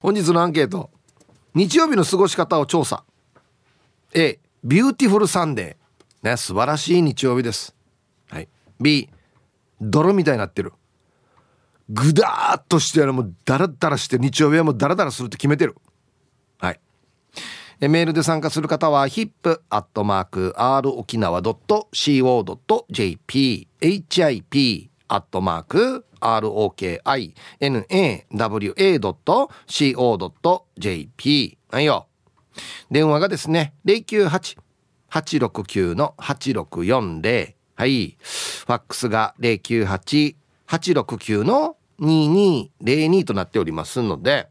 本日のアンケート。日曜日の過ごし方を調査。A ビューティフルサンデーね素晴らしい日曜日です。はい。B 泥みたいになってる。ぐだーっとしてもうダラダラして日曜日はもうダラダラするって決めてる。はい。えメールで参加する方は hip.r 沖縄 .co.jp hip アットマーク ROKINAWA.CO.JP はいよ。電話がですね、098-869-8640。はい。ファックスが098-869の2202となっておりますので、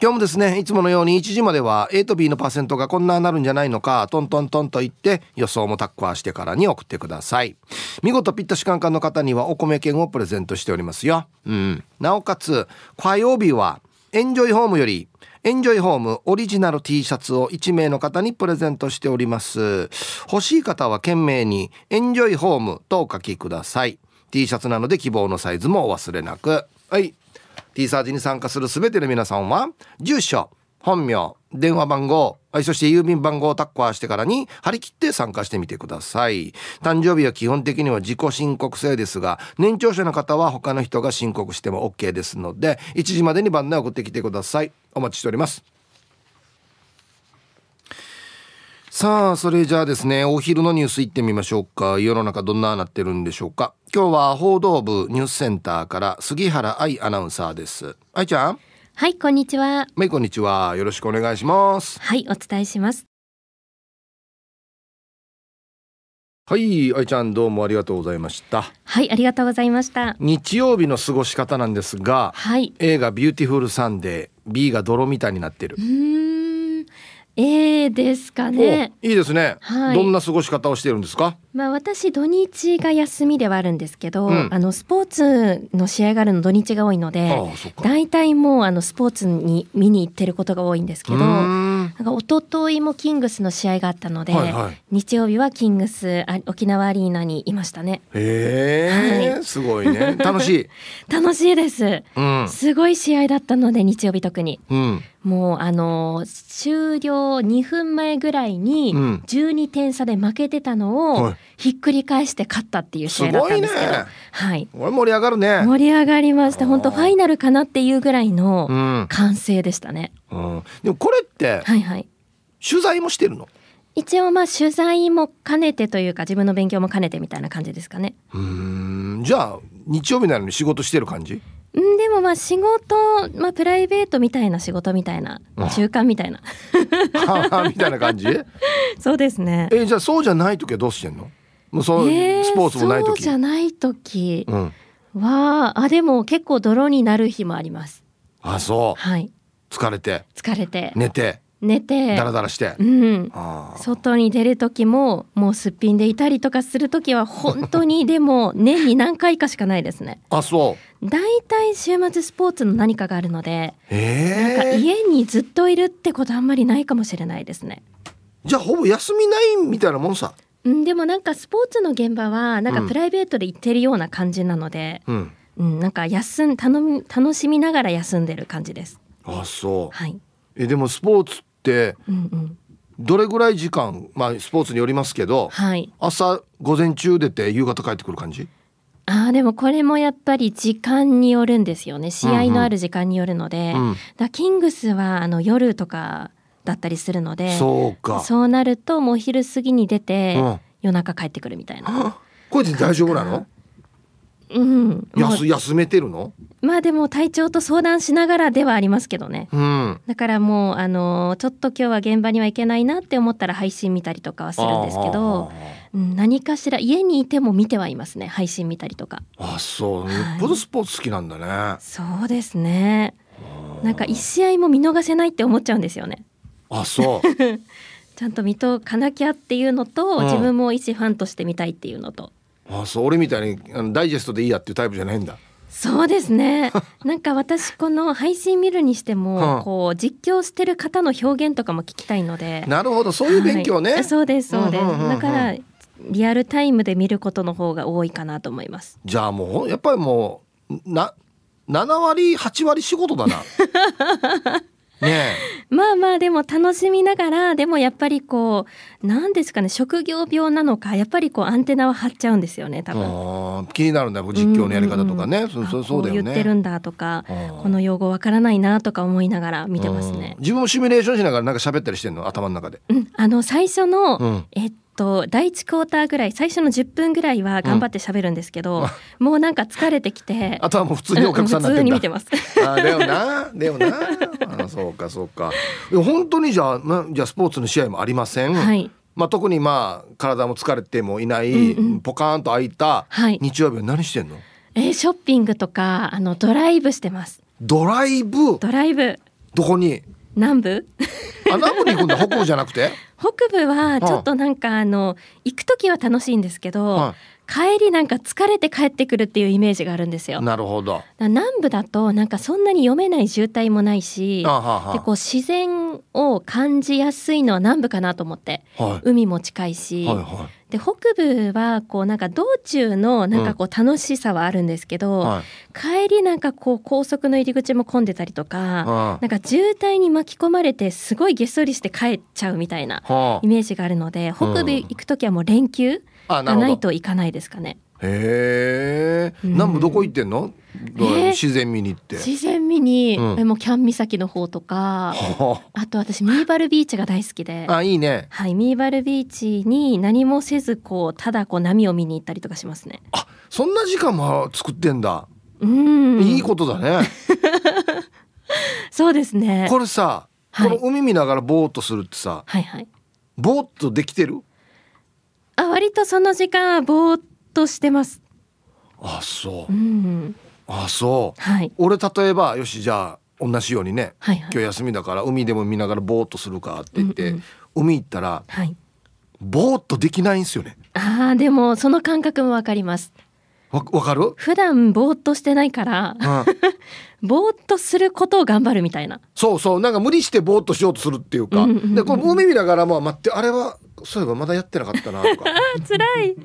今日もですねいつものように1時までは A と B のパーセントがこんななるんじゃないのかトントントンと言って予想もタッカーしてからに送ってください。見事ピッタシカンカンの方にはお米券をプレゼントしておりますよ。うん。なおかつ火曜日はエンジョイホームよりエンジョイホームオリジナル T シャツを1名の方にプレゼントしております。欲しい方は懸命にエンジョイホームとお書きください。T シャツなので希望のサイズもお忘れなく。はい。T サージに参加する全ての皆さんは住所本名電話番号そして郵便番号をタッカーしてからに張り切って参加してみてください。誕生日は基本的には自己申告制ですが年長者の方は他の人が申告しても OK ですので1時までに番内送ってきてください。お待ちしております。さあそれじゃあですねお昼のニュースいってみましょうか。世の中どんななってるんでしょうか。今日は報道部ニュースセンターから杉原愛アナウンサーです。愛ちゃん？はいこんにちは。はいこんにちは。よろしくお願いします。はいお伝えします。はい愛ちゃんどうもありがとうございました。はいありがとうございました。日曜日の過ごし方なんですが、はい。A がビューティフルサンデー B が泥みたいになってる。うーん A ですかね。おいいですね、はい。どんな過ごし方をしてるんですか？まあ私土日が休みではあるんですけど、うん。あのスポーツの試合があるの土日が多いので大体もうあのスポーツに見に行ってることが多いんですけどなん。んか一昨日もキングスの試合があったので、はいはい。日曜日はキングスあ沖縄アリーナにいましたね。へえ、はすごいね。楽しい。楽しいです。うん。すごい試合だったので日曜日特に。うんもうあの終了2分前ぐらいにうん。12点差で負けてたのをはい。ひっくり返して勝ったっていう試合だったんですけど、すごいね。はい。盛り上がるね。盛り上がりました。本当ファイナルかなっていうぐらいのうん、完成でしたね、うん、でもこれってはいはい。取材もしてるの？一応まあ取材も兼ねてというか自分の勉強も兼ねてみたいな感じですかね。うーん。じゃあ日曜日なのに仕事してる感じ？うんでもまあ仕事まあプライベートみたいな仕事みたいなあ。中間みたいな。ははみたいな感じ？そうですね。えじゃあそうじゃない時はどうしてんの？もうそう、えースポーツもない時。そうじゃない時。うん。はあでも結構泥になる日もあります。あそはい。う疲れて。疲れて。寝て寝てダラダラして、うん。外に出る時ももうすっぴんでいたりとかする時は本当にでも 年に何回かしかないですね。あそう。だいたい週末スポーツの何かがあるのでなんかええ家にずっといるってことあんまりないかもしれないですね。じゃあほぼ休みないみたいなもんさ。うんでもなんかスポーツの現場はなんかうん。プライベートで行ってるような感じなので、うん。うん、なんか休ん頼み楽しみながら休んでる感じです。あそう。はい。えでもスポーツどれぐらい時間まあスポーツによりますけどはい。朝午前中出て夕方帰ってくる感じ？あーでもこれもやっぱり時間によるんですよね。試合のある時間によるので、うんだキングスはあの夜とかだったりするのでそうか。そうなるともう昼過ぎに出て、うん。夜中帰ってくるみたいな。これで大丈夫なの？うん、まあ休休めてるの？まあでも体調と相談しながらではありますけどね。うんだからもうあのちょっと今日は現場には行けないなって思ったら配信見たりとかはするんですけど、うん、何かしら家にいても見てはいますね配信見たりとか。ああそうはいよっぽどスポーツ好きなんだね、そうですね。なんか一試合も見逃せないって思っちゃうんですよね。あそう ちゃんと見とかなきゃっていうのと、うん自分も一ファンとして見たいっていうのと。あそう俺みたいにあのダイジェストでいいやっていうタイプじゃないんだそうですね。なんか私この配信見るにしても、うんこう実況してる方の表現とかも聞きたいので。なるほどそういう勉強ね、はいそうですそうです。うんうんうんうんだからリアルタイムで見ることの方が多いかなと思います。じゃあもうやっぱりもうな7割8割仕事だな ね まあまあでも楽しみながらでもやっぱりこう何ですかね職業病なのかやっぱりこうアンテナは張っちゃうんですよね多分。気になるんだよ実況のやり方とかね、そうそうそうだよね。言ってるんだとかうんこの用語わからないなとか思いながら見てますね。うん。自分もシミュレーションしながらなんか喋ったりしてんの？頭の中で。うん、あの最初の、うん。えっと第一クォーターぐらい最初の10分ぐらいは頑張って喋るんですけど、もうなんか疲れてきて。あとはもう普通にお客さんになってんだ。普通に見てます。あーだよなだよな。あそうかそうか。本当にじゃあなじゃあスポーツの試合もありません、はい。まあ、特にまあ体も疲れてもいない、うんうん。ポカーンと空いたはい。日曜日は何してんの？えーショッピングとかあのドライブしてます。ドライブ？ドライブ。どこに？南部？あ南部に行くんだ。北部じゃなくて？北部はちょっとなんかあの行く時は楽しいんですけど、は帰りなんか疲れて帰ってくるっていうイメージがあるんですよ。なるほど。ら南部だとなんかそんなに読めない渋滞もないしあははでこう自然を感じやすいのは南部かなと思って。はい。海も近いし、はいはで北部はこうなんか道中のなんかこう楽しさはあるんですけど、いはい。帰りなんかこう高速の入り口も混んでたりとか、はなんか渋滞に巻き込まれてすごいげっそりして帰っちゃうみたいなイメージがあるので北部行く時はもう連休がないああなるほど。といかないですかね。へえうん。南部どこ行ってんの、えー。自然見に行って。自然見に、うん。えもうキャン岬の方とかは あと私ミーバルビーチが大好きで。ああいいね。はいミーバルビーチに何もせずこうただこう波を見に行ったりとかしますね。あそんな時間も作ってんだ、うん。いいことだね。そうですね。これさ、はい。この海見ながらぼーっとするってさはいはい。ぼーっとできてる？あ割とその時間はぼーっとしてます。あそう。うん。あそう。はい。俺例えばよしじゃあ同じようにねはいはい。今日休みだから海でも見ながらぼーっとするかって言って、うんうん。海行ったらはい。ぼーっとできないんですよね。ああでもその感覚もわかります。わわかる、普段ぼーっとしてないからうん、ぼーっとすることを頑張るみたいな。そうそう。なんか無理してぼーっとしようとするっていうか、うんうんうんでこの海見ながらも待ってあれはそういえばまだやってなかったなとか あ辛い。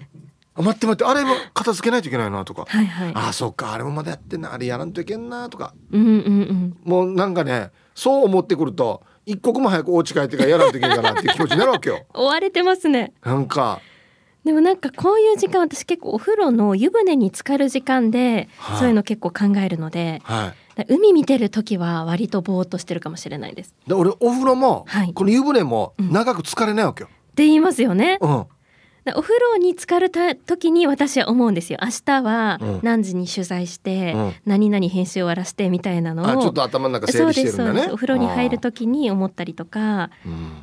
あ待って待ってあれも片付けないといけないなとか、はいはい。あそっかあれもまだやってんなあれやらんといけんなとかうんうんうん。もうなんかねそう思ってくると一刻も早くお家帰ってからやらんといけんかなっていう気持ちになるわけよ 追われてますね。なんかでもなんかこういう時間私結構お風呂の湯船に浸かる時間ではいそういうの結構考えるので、はいだ海見てる時は割とぼーっとしてるかもしれないです。で俺お風呂も、はいこの湯船もうん長く疲れないわけよ。って言いますよね。うん、だお風呂に浸かるた時に私は思うんですよ。明日はうん何時に取材して、うん何々編集終わらせてみたいなのをあちょっと頭の中整理してですそうです。るんだね。お風呂に入る時に思ったりとか、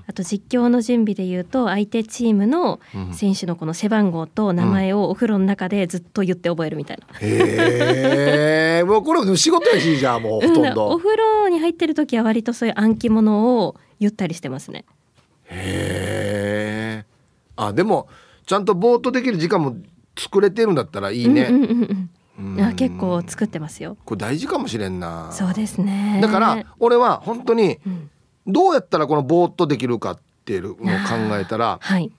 あと実況の準備で言うと相手チームのうん選手のこの背番号と名前をお風呂の中でずっと言って覚えるみたいな。へえ、もうこれも仕事やしじゃあもうほとんうん、おど。風呂に入ってる時は割とそういう暗記物を言ったりしてますね。へえ。あでもちゃんとぼーっとできる時間も作れてるんだったらいいね。うんうんうんうんうんあ結構作ってますよ。これ大事かもしれんな。そうですね。だから俺は本当にうん、どうやったらこのぼーっとできるかっていうのを考えたらはい。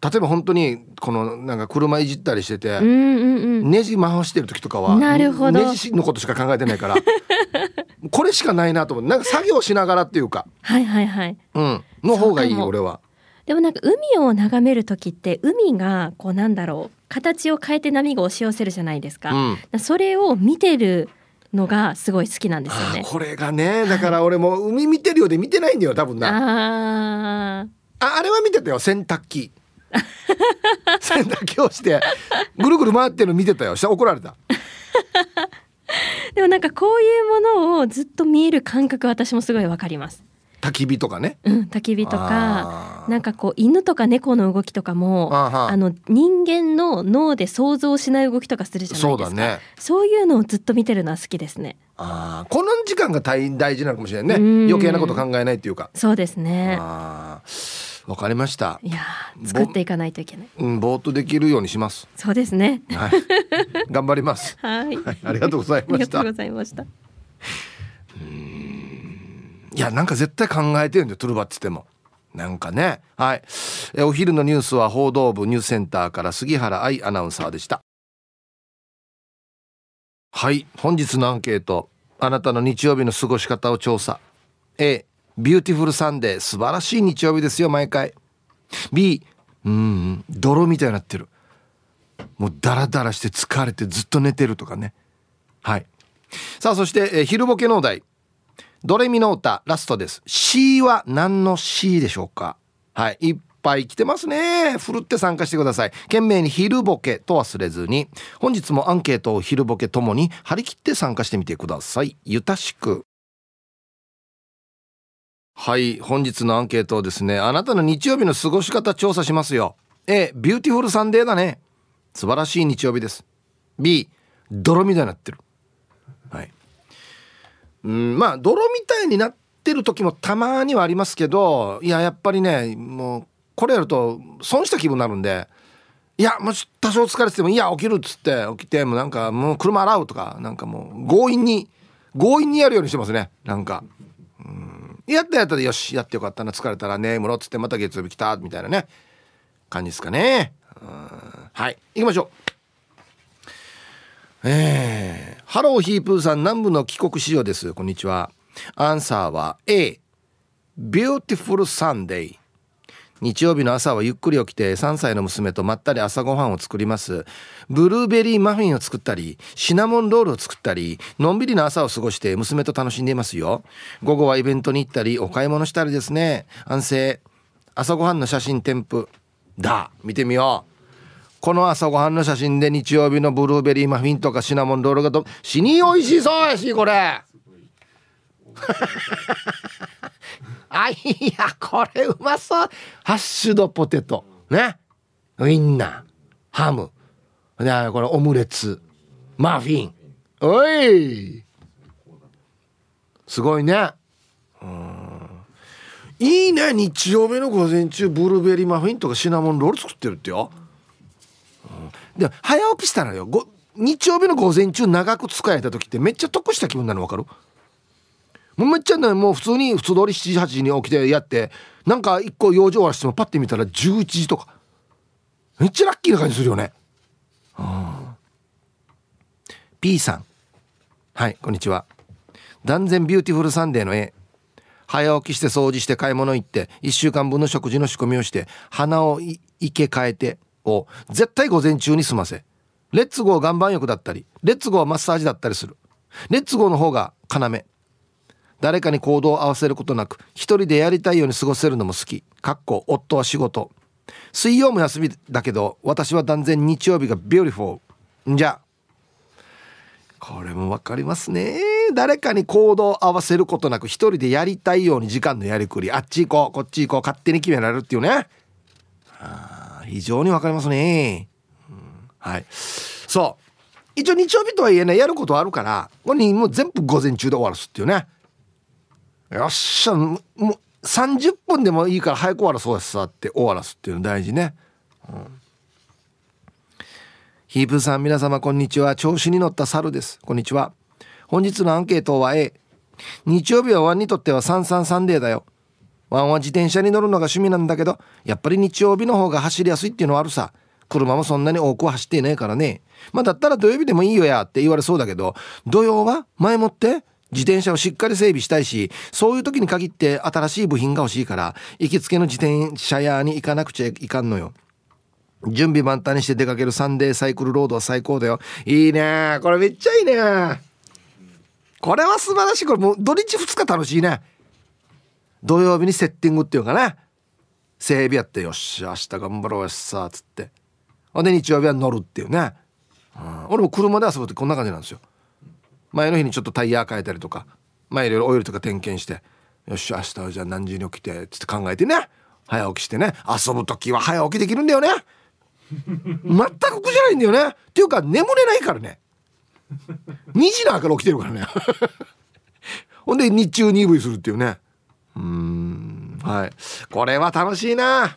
例えば本当にこのなんか車いじったりしてて、うんうんうん。ネジ回してる時とかはなるほどネジのことしか考えてないから これしかないなと思ってなんか作業しながらっていうか、はいはいはい。うん、の方がいい俺は。でもなんか海を眺める時って海がこうなんだろう形を変えて波が押し寄せるじゃないですか。うん。それを見てるのがすごい好きなんですよね。これがねだから俺も海見てるようで見てないんだよ多分な。ああれは見てたよ洗濯機。洗濯機をしてぐるぐる回ってるの見てたよ。怒られた でもなんかこういうものをずっと見える感覚私もすごいわかります。焚き火とかね。うん、焚き火とかなんかこう犬とか猫の動きとかもあはあの人間の脳で想像しない動きとかするじゃないですか。そうだね。そういうのをずっと見てるのは好きですね。あー。この時間が大大事なのかもしれないうん。ね余計なこと考えないっていうか。そうですね。あーわかりました。いやー作っていかないといけない。うんぼーっとできるようにします。そうですね。はい。頑張ります。はい。はいありがとうございあました。りがとうございました。いやなんか絶対考えてるんだよトゥルバっつっても。なんかね。はい。えお昼のニュースは報道部ニュースセンターから杉原愛アナウンサーでした。はい。本日のアンケート。あなたの日曜日の過ごし方を調査。A ビューティフルサンデー素晴らしい日曜日ですよ毎回。B うん泥みたいになってる。もうダラダラして疲れてずっと寝てるとかね。はい。さあそして、えー、昼ボケのお題。ドレミの歌ラストです。シは何の シでしょうか？はい。いっぱい来てますね。ふるって参加してください。件名に昼ボケと忘れずに。本日もアンケートを昼ボケともに張り切って参加してみてください。ゆたしく。はい本日のアンケートをですねあなたの日曜日の過ごし方調査しますよ。A ビューティフルサンデーだね。素晴らしい日曜日です。B 泥みたいになってる。はい。うんまあ泥みたいになってる時もたまにはありますけどいややっぱりねもうこれやると損した気分になるんでいやもう多少疲れててもいや起きるっつって起きてもうなんかもう車洗うとかなんかもう強引に強引にやるようにしてますね。なんか。やったやったでよしやってよかったな。疲れたらねむろっつってまた月曜日来たみたいなね。感じですかね。はい。行きましょう。えー、ハローヒープーさん南部の帰国子女です。こんにちは。アンサーは A ビューティフルサンデー日曜日の朝はゆっくり起きて3歳の娘とまったり朝ごはんを作ります。ブルーベリーマフィンを作ったりシナモンロールを作ったりのんびりな朝を過ごして娘と楽しんでいますよ。午後はイベントに行ったりお買い物したりですね。安静。朝ごはんの写真添付だ。見てみよう。この朝ごはんの写真で日曜日のブルーベリーマフィンとかシナモンロールがと死に美味しそうやしこれ。あいやこれうまそう。ハッシュドポテト。ね。ウインナー。ハム。でこれオムレツ。マフィン。おい。すごいね。うん。いいね。日曜日の午前中ブルーベリーマフィンとかシナモンロール作ってるってよ、うん、で早起きしたらよ。ご日曜日の午前中長く使えた時ってめっちゃ得した気分なの分かる？もうめっちゃねもう普通に普通通り7時8時に起きてやってなんか一個用事終わらしてもパッて見たら11時とか。めっちゃラッキーな感じするよね。うん P さん。はいこんにちは。断然ビューティフルサンデーの A。早起きして掃除して買い物行って1週間分の食事の仕込みをして花を生け替えてを絶対午前中に済ませ。レッツゴー岩盤浴だったりレッツゴーマッサージだったりする。レッツゴーの方が要。誰かに行動を合わせることなく一人でやりたいように過ごせるのも好き。かっこ夫は仕事。水曜も休みだけど私は断然日曜日がビューティフォーじゃ。これも分かりますね。誰かに行動を合わせることなく一人でやりたいように時間のやりくり。あっち行こうこっち行こう勝手に決められるっていうね。あ非常に分かりますね、うん、はい。そう。一応日曜日とはいえねやることはあるからこれにもう全部午前中で終わらすっていうね。よっしゃもう30分でもいいから早く終わらそうやさって終わらすっていうの大事ね、うん、ヒープさん皆様こんにちは。調子に乗った猿です。こんにちは。本日のアンケートは A 日曜日はワンにとっては三三サンデーだよ。ワンは自転車に乗るのが趣味なんだけどやっぱり日曜日の方が走りやすいっていうのはあるさ。車もそんなに多くは走っていないからね。まあだったら土曜日でもいいよやって言われそうだけど土曜は前もって自転車をしっかり整備したいしそういう時に限って新しい部品が欲しいから行きつけの自転車屋に行かなくちゃいかんのよ。準備万端にして出かけるサンデーサイクルロードは最高だよ。いいね。これめっちゃいいね。これは素晴らしい。これもう土日2日楽しいね。土曜日にセッティングっていうかね整備やってよし明日頑張ろうよさっつって。ほんで日曜日は乗るっていうね、うん、俺も車で遊ぶってこんな感じなんですよ。前の日にちょっとタイヤ変えたりとか前いろいろオイルとか点検してよし明日はじゃあ何時に起きてつって考えてね早起きしてね遊ぶ時は早起きできるんだよね。全く苦じゃないんだよね。っていうか眠れないからね。2時なから起きてるからね。ほんで日中に EV するっていうね。うんはい。これは楽しいな。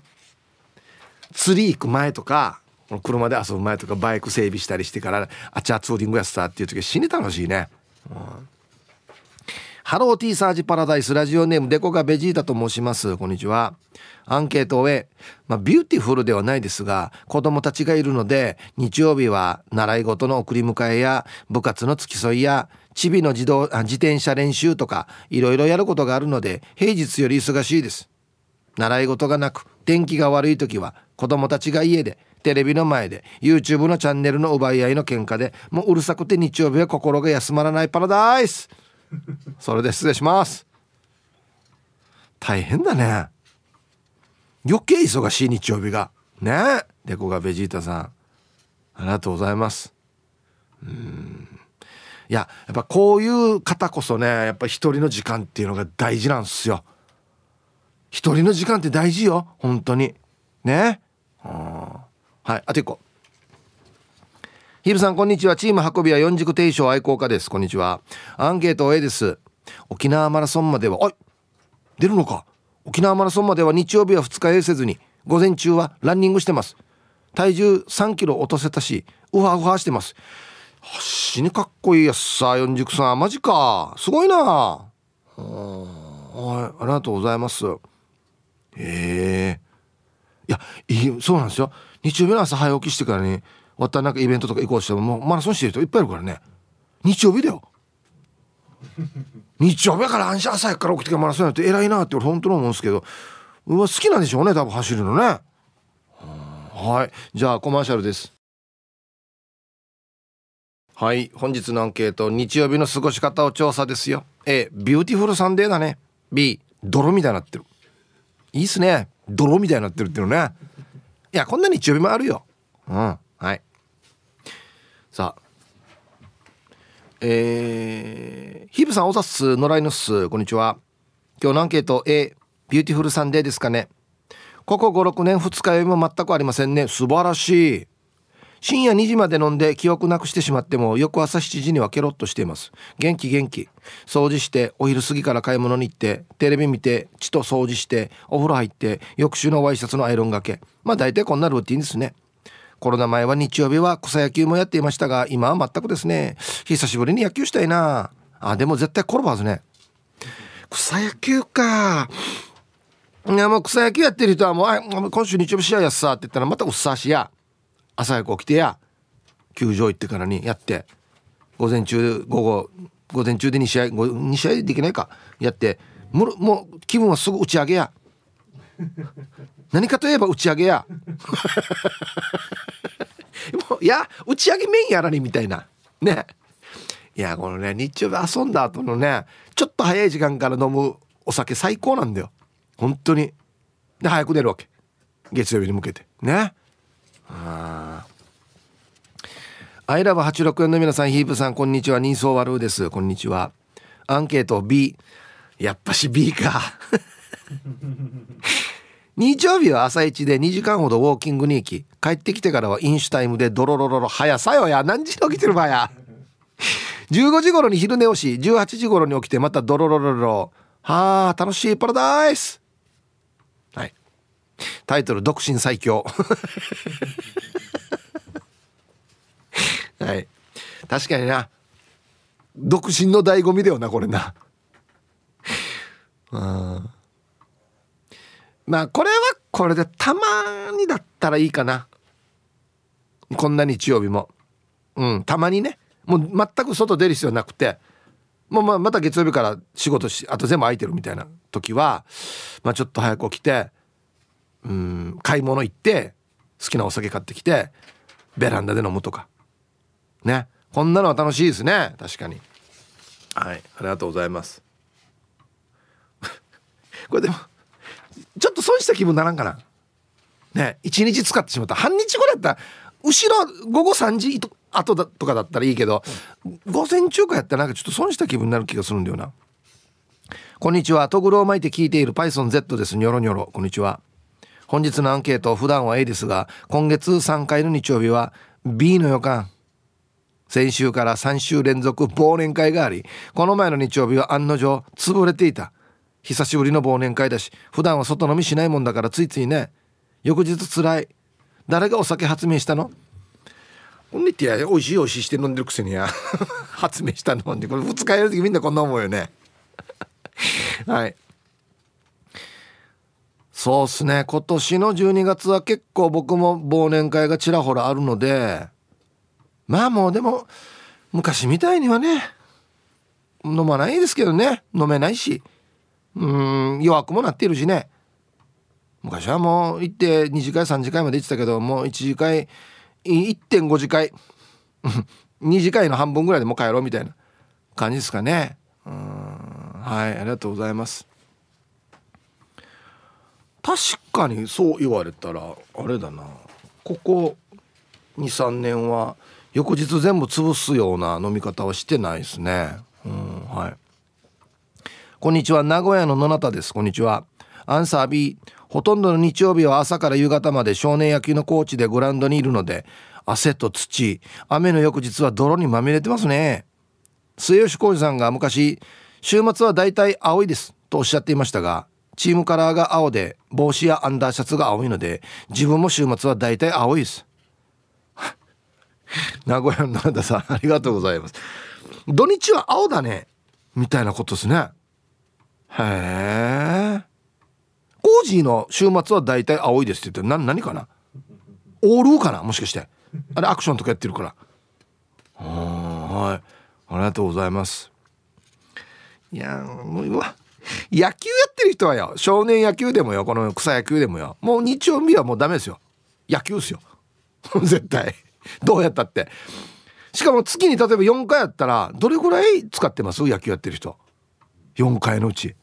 釣り行く前とか車で遊ぶ前とかバイク整備したりしてからあっちはツーリングやったっていう時は死に楽しいね、うん、ハローティーサージパラダイスラジオネームデコがベジータと申します。こんにちは。アンケートを終え、まあ、 beautiful ではないですが子供たちがいるので日曜日は習い事の送り迎えや部活の付き添いやチビの自動自転車練習とかいろいろやることがあるので平日より忙しいです。習い事がなく天気が悪い時は子供たちが家でテレビの前で YouTube のチャンネルの奪い合いの喧嘩でもううるさくて日曜日は心が休まらないパラダイス。それで失礼します。大変だね。余計忙しい日曜日が。ね。デコがベジータさん。ありがとうございます。うん。いややっぱこういう方こそねやっぱ一人の時間っていうのが大事なんですよ。一人の時間って大事よ。本当に。ね。うん。はい。あと一個。ヒルさんこんにちは。チーム運びは四軸定称愛好家です。こんにちは。アンケート A です。沖縄マラソンまではあ出るのか？沖縄マラソンまでは日曜日は2日営せずに午前中はランニングしてます。体重3キロ落とせたしウハウハしてます。死にかっこいいやつさ。四軸さん。マジか。すごいな。はい。ありがとうございます。へえいやいいそうなんですよ。日曜日の朝早起きしてからね終わったなんかイベントとか行こうとしてももうマラソンしてる人いっぱいいるからね。日曜日だよ。日曜日から安心朝やから起きてからマラソンやって偉いなって俺本当に思うんですけど。うわ好きなんでしょうね多分走るのね。はい。じゃあコマーシャルです。はい。本日のアンケート日曜日の過ごし方を調査ですよ。A Beautiful Sunday だね。B 泥みたいになってる。いいっすね。泥みたいになってるっていうのねいやこんな日曜日もあるよ。うん。はい。さあ。えー、ひーぷーさんおざっす野良犬っす。こんにちは。今日のアンケート A Beautiful Sunday ですかね。ここ56年二日酔いも全くありませんね。素晴らしい深夜2時まで飲んで記憶なくしてしまっても翌朝7時にはケロッとしています。元気元気。掃除してお昼過ぎから買い物に行ってテレビ見て血と掃除してお風呂入って翌週のワイシャツのアイロンがけ。まあ大体こんなルーティンですね。コロナ前は日曜日は草野球もやっていましたが今は全くですね。久しぶりに野球したいな。あでも絶対転ばずね。草野球か。いやもう草野球やってる人はもう今週日曜日試合やっさって言ったらまたうっさしや。朝早く起きてや球場行ってからにやって午前中午後午前中で2試合2試合できないかやってもうもう気分はすぐ打ち上げや。何かといえば打ち上げや。もういや打ち上げメインやらにみたいな。ね。いやこのね日曜日遊んだ後のねちょっと早い時間から飲むお酒最高なんだよ。本当に。で早く出るわけ。月曜日に向けて。ね。あアイラブ864の皆さんヒープさんこんにちは。人相悪うです。こんにちは。アンケート B やっぱし B か。日曜日は朝一で2時間ほどウォーキングに行き帰ってきてからは飲酒タイムでドロロロロ早さよや。何時に起きてるばや。15時頃に昼寝をし18時頃に起きてまたドロロロロ。はあ楽しいパラダイス。タイトル「独身最強」はい。確かにな。独身の醍醐味だよなこれな。うん。まあこれはこれでたまにだったらいいかな。こんな日曜日も。うんたまにね。もう全く外出る必要なくて。もうままた月曜日から仕事しあと全部空いてるみたいな時は、まあ、ちょっと早く起きてうん買い物行って好きなお酒買ってきてベランダで飲むとか。ね。こんなのは楽しいですね。確かに。はい。ありがとうございます。これでもちょっと損した気分ならんかな。ね。一日使ってしまった。半日後だったら後ろ午後3時後だとかだったらいいけど、午前中かやったらなんかちょっと損した気分になる気がするんだよな。こんにちは。トグロを巻いて聞いている PythonZ です。ニョロニョロ。こんにちは本日のアンケート普段は A ですが今月3回の日曜日は B の予感。先週から3週連続忘年会がありこの前の日曜日は案の定潰れていた。久しぶりの忘年会だし普段は外飲みしないもんだからついついね。翌日つらい。誰がお酒発明したの？ほんでってや美味しい美味しいして飲んでるくせにや。発明したの。んでこれ二日やる時みんなこんな思うよね。はい。そうっすね。今年の12月は結構僕も忘年会がちらほらあるのでまあもうでも昔みたいにはね飲まないですけどね。飲めないし。うん弱くもなっているしね。昔はもう行って2次会3次会まで行ってたけどもう1次会1.5次会 2次会の半分ぐらいでもう帰ろうみたいな感じですかね。うんはいありがとうございます。確かにそう言われたらあれだな。ここ23年は翌日全部潰すような飲み方はしてないですね。うんはい。こんにちは。名古屋の野中です。こんにちは。アンサー B ほとんどの日曜日は朝から夕方まで少年野球のコーチでグラウンドにいるので汗と土雨の翌日は泥にまみれてますね。末吉浩二さんが昔週末はだいたい青いですとおっしゃっていましたがチームカラーが青で帽子やアンダーシャツが青いので自分も週末はだいたい青いです。名古屋の野田さんありがとうございます。土日は青だね。みたいなことですね。へえコージーの週末は大体青いですって言って何何かな？オールかな？もしかして。あれアクションとかやってるから。はい。ありがとうございます。いやもう野球やってる人はよ少年野球でもよこの草野球でもよ。もう日曜日はもうダメですよ。野球ですよ。絶対。どうやったって。しかも月に例えば4回やったらどれぐらい使ってます？野球やってる人。4回のうち。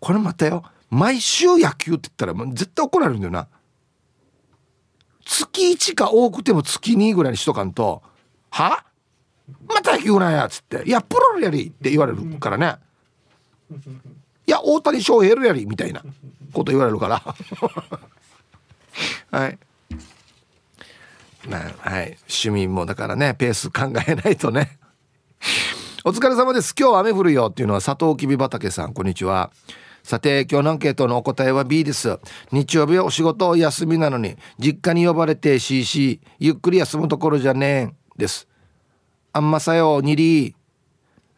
これまたよ毎週野球って言ったらもう絶対怒られるんだよな。月1か多くても月2ぐらいにしとかんと「は？また野球なんや」っつって「いやプロやり」って言われるからね「いや大谷翔平やり」みたいなこと言われるから。はい。まあはい。趣味もだからねペース考えないとね。お疲れ様です。今日雨降るよっていうのは佐藤きび畑さんこんにちは。さて今日のアンケートのお答えは B です。日曜日はお仕事休みなのに実家に呼ばれて CC ゆっくり休むところじゃねえんです。あんまさよにり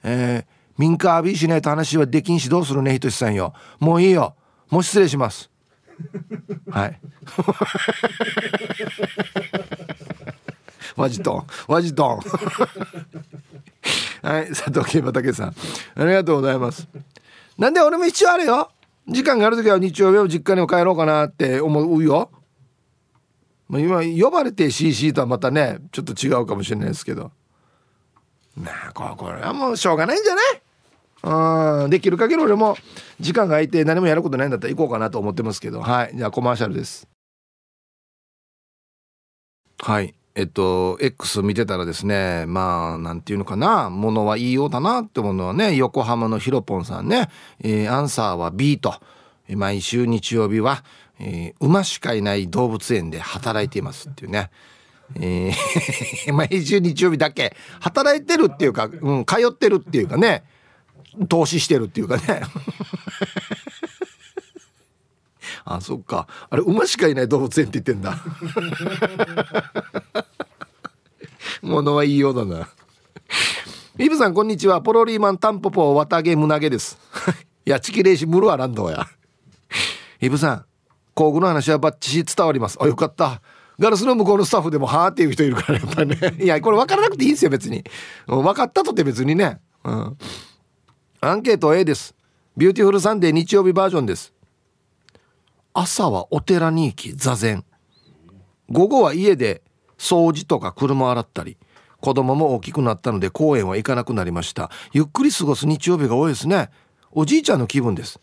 えー、民家アビーしないと話はできんしどうするねひとしさんよ。もういいよ。もう失礼します。はい。ワジトンワジトンはい。佐藤慶畑さん。ありがとうございます。なんで俺も一応あれよ。時間がある時は日曜日を実家にも帰ろうかなって思うよ。今呼ばれて CC とはまたねちょっと違うかもしれないですけど。なあこれはもうしょうがないんじゃない？うん。できる限り俺も時間が空いて何もやることないんだったら行こうかなと思ってますけど。はい。じゃあコマーシャルです。はい。えっと X 見てたらですねまあなんていうのかな。ものはいいようだなってものはね横浜のひろぽんさんね、えー、アンサーは B と。毎週日曜日は、えー、馬しかいない動物園で働いていますっていうね。えー、毎週日曜日だけ働いてるっていうか、うん、通ってるっていうかね。投資してるっていうかね。あそっか。あれ馬しかいない動物園って言ってんだ。ものはいいようだな。イブさんこんにちは。ポロリーマンタンポポ綿毛胸毛です。いやチキレイシムルはランドや。ひーぷーさん工具の話はバッチシ伝わります。あよかった。ガラスの向こうのスタッフでもはあっていう人いるからやっぱりね。いやこれ分からなくていいんですよ別に。分かったとて別にね。うん。アンケート A です。 Beautiful Sunday 日曜日バージョンです。朝はお寺に行き座禅。午後は家で掃除とか車洗ったり子供も大きくなったので公園は行かなくなりました。ゆっくり過ごす日曜日が多いですね。おじいちゃんの気分です。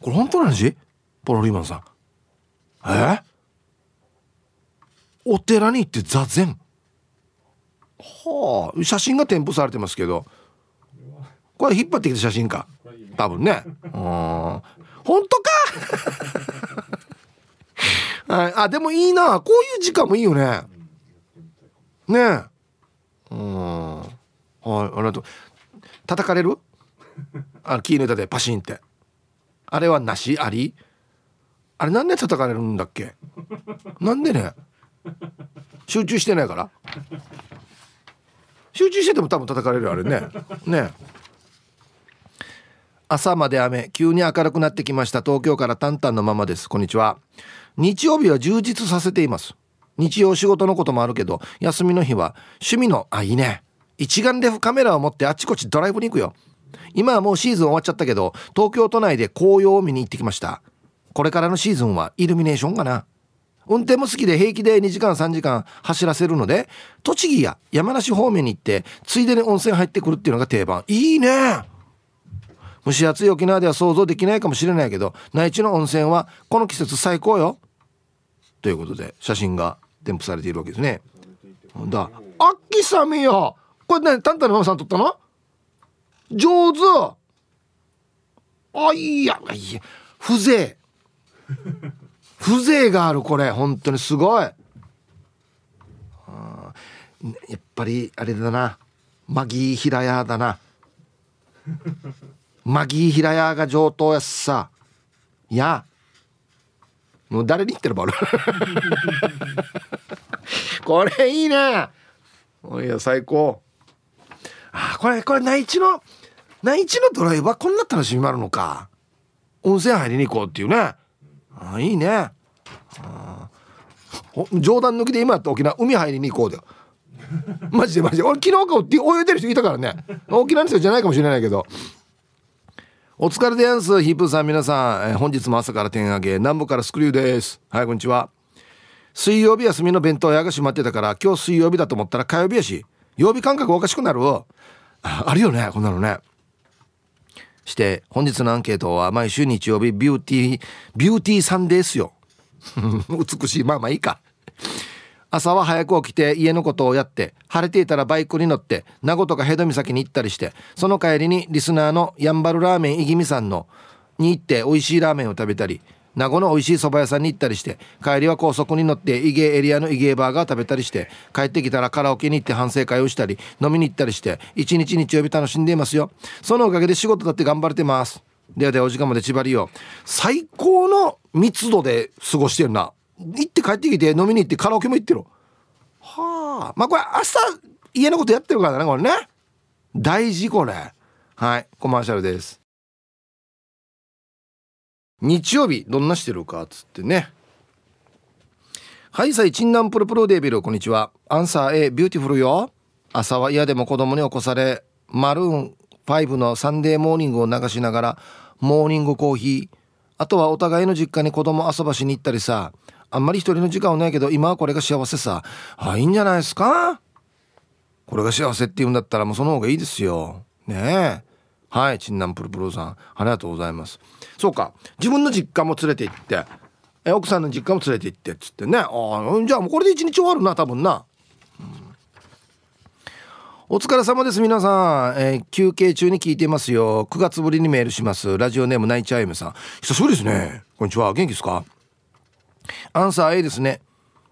これ本当の話？ポロリーマンさん。え？お寺に行って座禅。はあ写真が添付されてますけど。これ引っ張ってきた写真か。多分ね。うん。本当か？はい、あでもいいな。こういう時間もいいよね。ねえ。うん。はい。ありがとう。叩かれる？あの木の枝でパシンって。あれはなし？あり？あれなんで叩かれるんだっけ？なんでね？集中してないから。集中してても多分叩かれるあれね。ね朝まで雨急に明るくなってきました。東京からタンタンのままです。こんにちは。日曜日は充実させています。日曜仕事のこともあるけど休みの日は趣味のあいいね。一眼レフカメラを持ってあっちこっちドライブに行くよ。今はもうシーズン終わっちゃったけど東京都内で紅葉を見に行ってきました。これからのシーズンはイルミネーションかな。運転も好きで平気で2時間3時間走らせるので栃木や山梨方面に行ってついでに温泉入ってくるっていうのが定番。いいね！蒸し暑い沖縄では想像できないかもしれないけど内地の温泉はこの季節最高よ。ということで写真が添付されているわけですね。だ。あっきさみよ。これねタンタンのママさん撮ったの？上手。あいや。いや風情。風情があるこれ。本当にすごい。やっぱりあれだな。マギー平屋だな。マギー平屋が上等やっさいや。もう誰に言ってるばる これいいね。いや最高。あこれこれ内地の内地のドライバーこんな楽しみもあるのか。温泉入りに行こうっていうね。あいいね。冗談抜きで今やった沖縄海入りに行こうだよ。マジでマジで。俺昨日かって泳いでる人いたからね。沖縄の人じゃないかもしれないけど。お疲れでやんす。ひーぷーさん皆さん、えー、本日も朝から点上げ。南部からスクリューです。はいこんにちは。水曜日休みの弁当屋が閉まってたから今日水曜日だと思ったら火曜日やし曜日感覚おかしくなる。あるよね。こんなのね。して本日のアンケートは毎週日曜日 beauty beauty Sunday ですよ。美しい。まあまあいいか。朝は早く起きて家のことをやって晴れていたらバイクに乗って名護とか辺戸岬に行ったりしてその帰りにリスナーのやんばるラーメンいぎみさんのに行って美味しいラーメンを食べたり名護の美味しい蕎麦屋さんに行ったりして帰りは高速に乗ってイゲエリアのイゲーバーガー食べたりして帰ってきたらカラオケに行って反省会をしたり飲みに行ったりして一日日曜日楽しんでいますよ。そのおかげで仕事だって頑張れてます。ではではお時間まで縛りよ最高の密度で過ごしてるな。行って帰ってきて飲みに行ってカラオケも行ってるはあ。まあこれ明日家のことやってるからねこれね。大事これ。はい。コマーシャルです。日曜日どんなしてるかっつってね。はいさいチンナンプルプルデビルこんにちは。アンサー A beautiful よ。朝は嫌でも子供に起こされマルーン5の Sunday Morning を流しながらモーニングコーヒー。あとはお互いの実家に子供遊ばしに行ったりさ。あんまり一人の時間はないけど今はこれが幸せさ。あいいんじゃないですか？これが幸せって言うんだったらもうその方がいいですよ。ねえ。はいチンナンプルプルさん。ありがとうございます。そうか。自分の実家も連れて行って。え奥さんの実家も連れて行ってっつってね。ああじゃあもうこれで一日終わるな多分な、お疲れ様です皆さん、えー、休憩中に聞いてますよ。9月ぶりにメールします。ラジオネームナイチャイムさん。久しぶりですね。こんにちは。元気ですか？アンサー A ですね。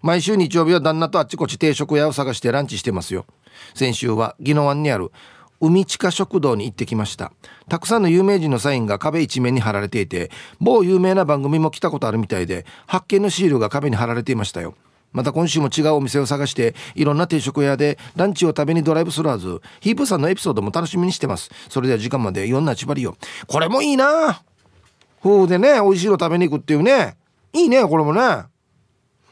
毎週日曜日は旦那とあっちこっち定食屋を探してランチしてますよ。先週は宜野湾にある海地下食堂に行ってきました。たくさんの有名人のサインが壁一面に貼られていて某有名な番組も来たことあるみたいで発見のシールが壁に貼られていましたよ。また今週も違うお店を探していろんな定食屋でランチを食べにドライブするはず。ヒープさんのエピソードも楽しみにしてます。それでは時間までいろんな縛りよ。これもいいな。夫婦でね美味しいの食べに行くっていうね。いいねこれもね。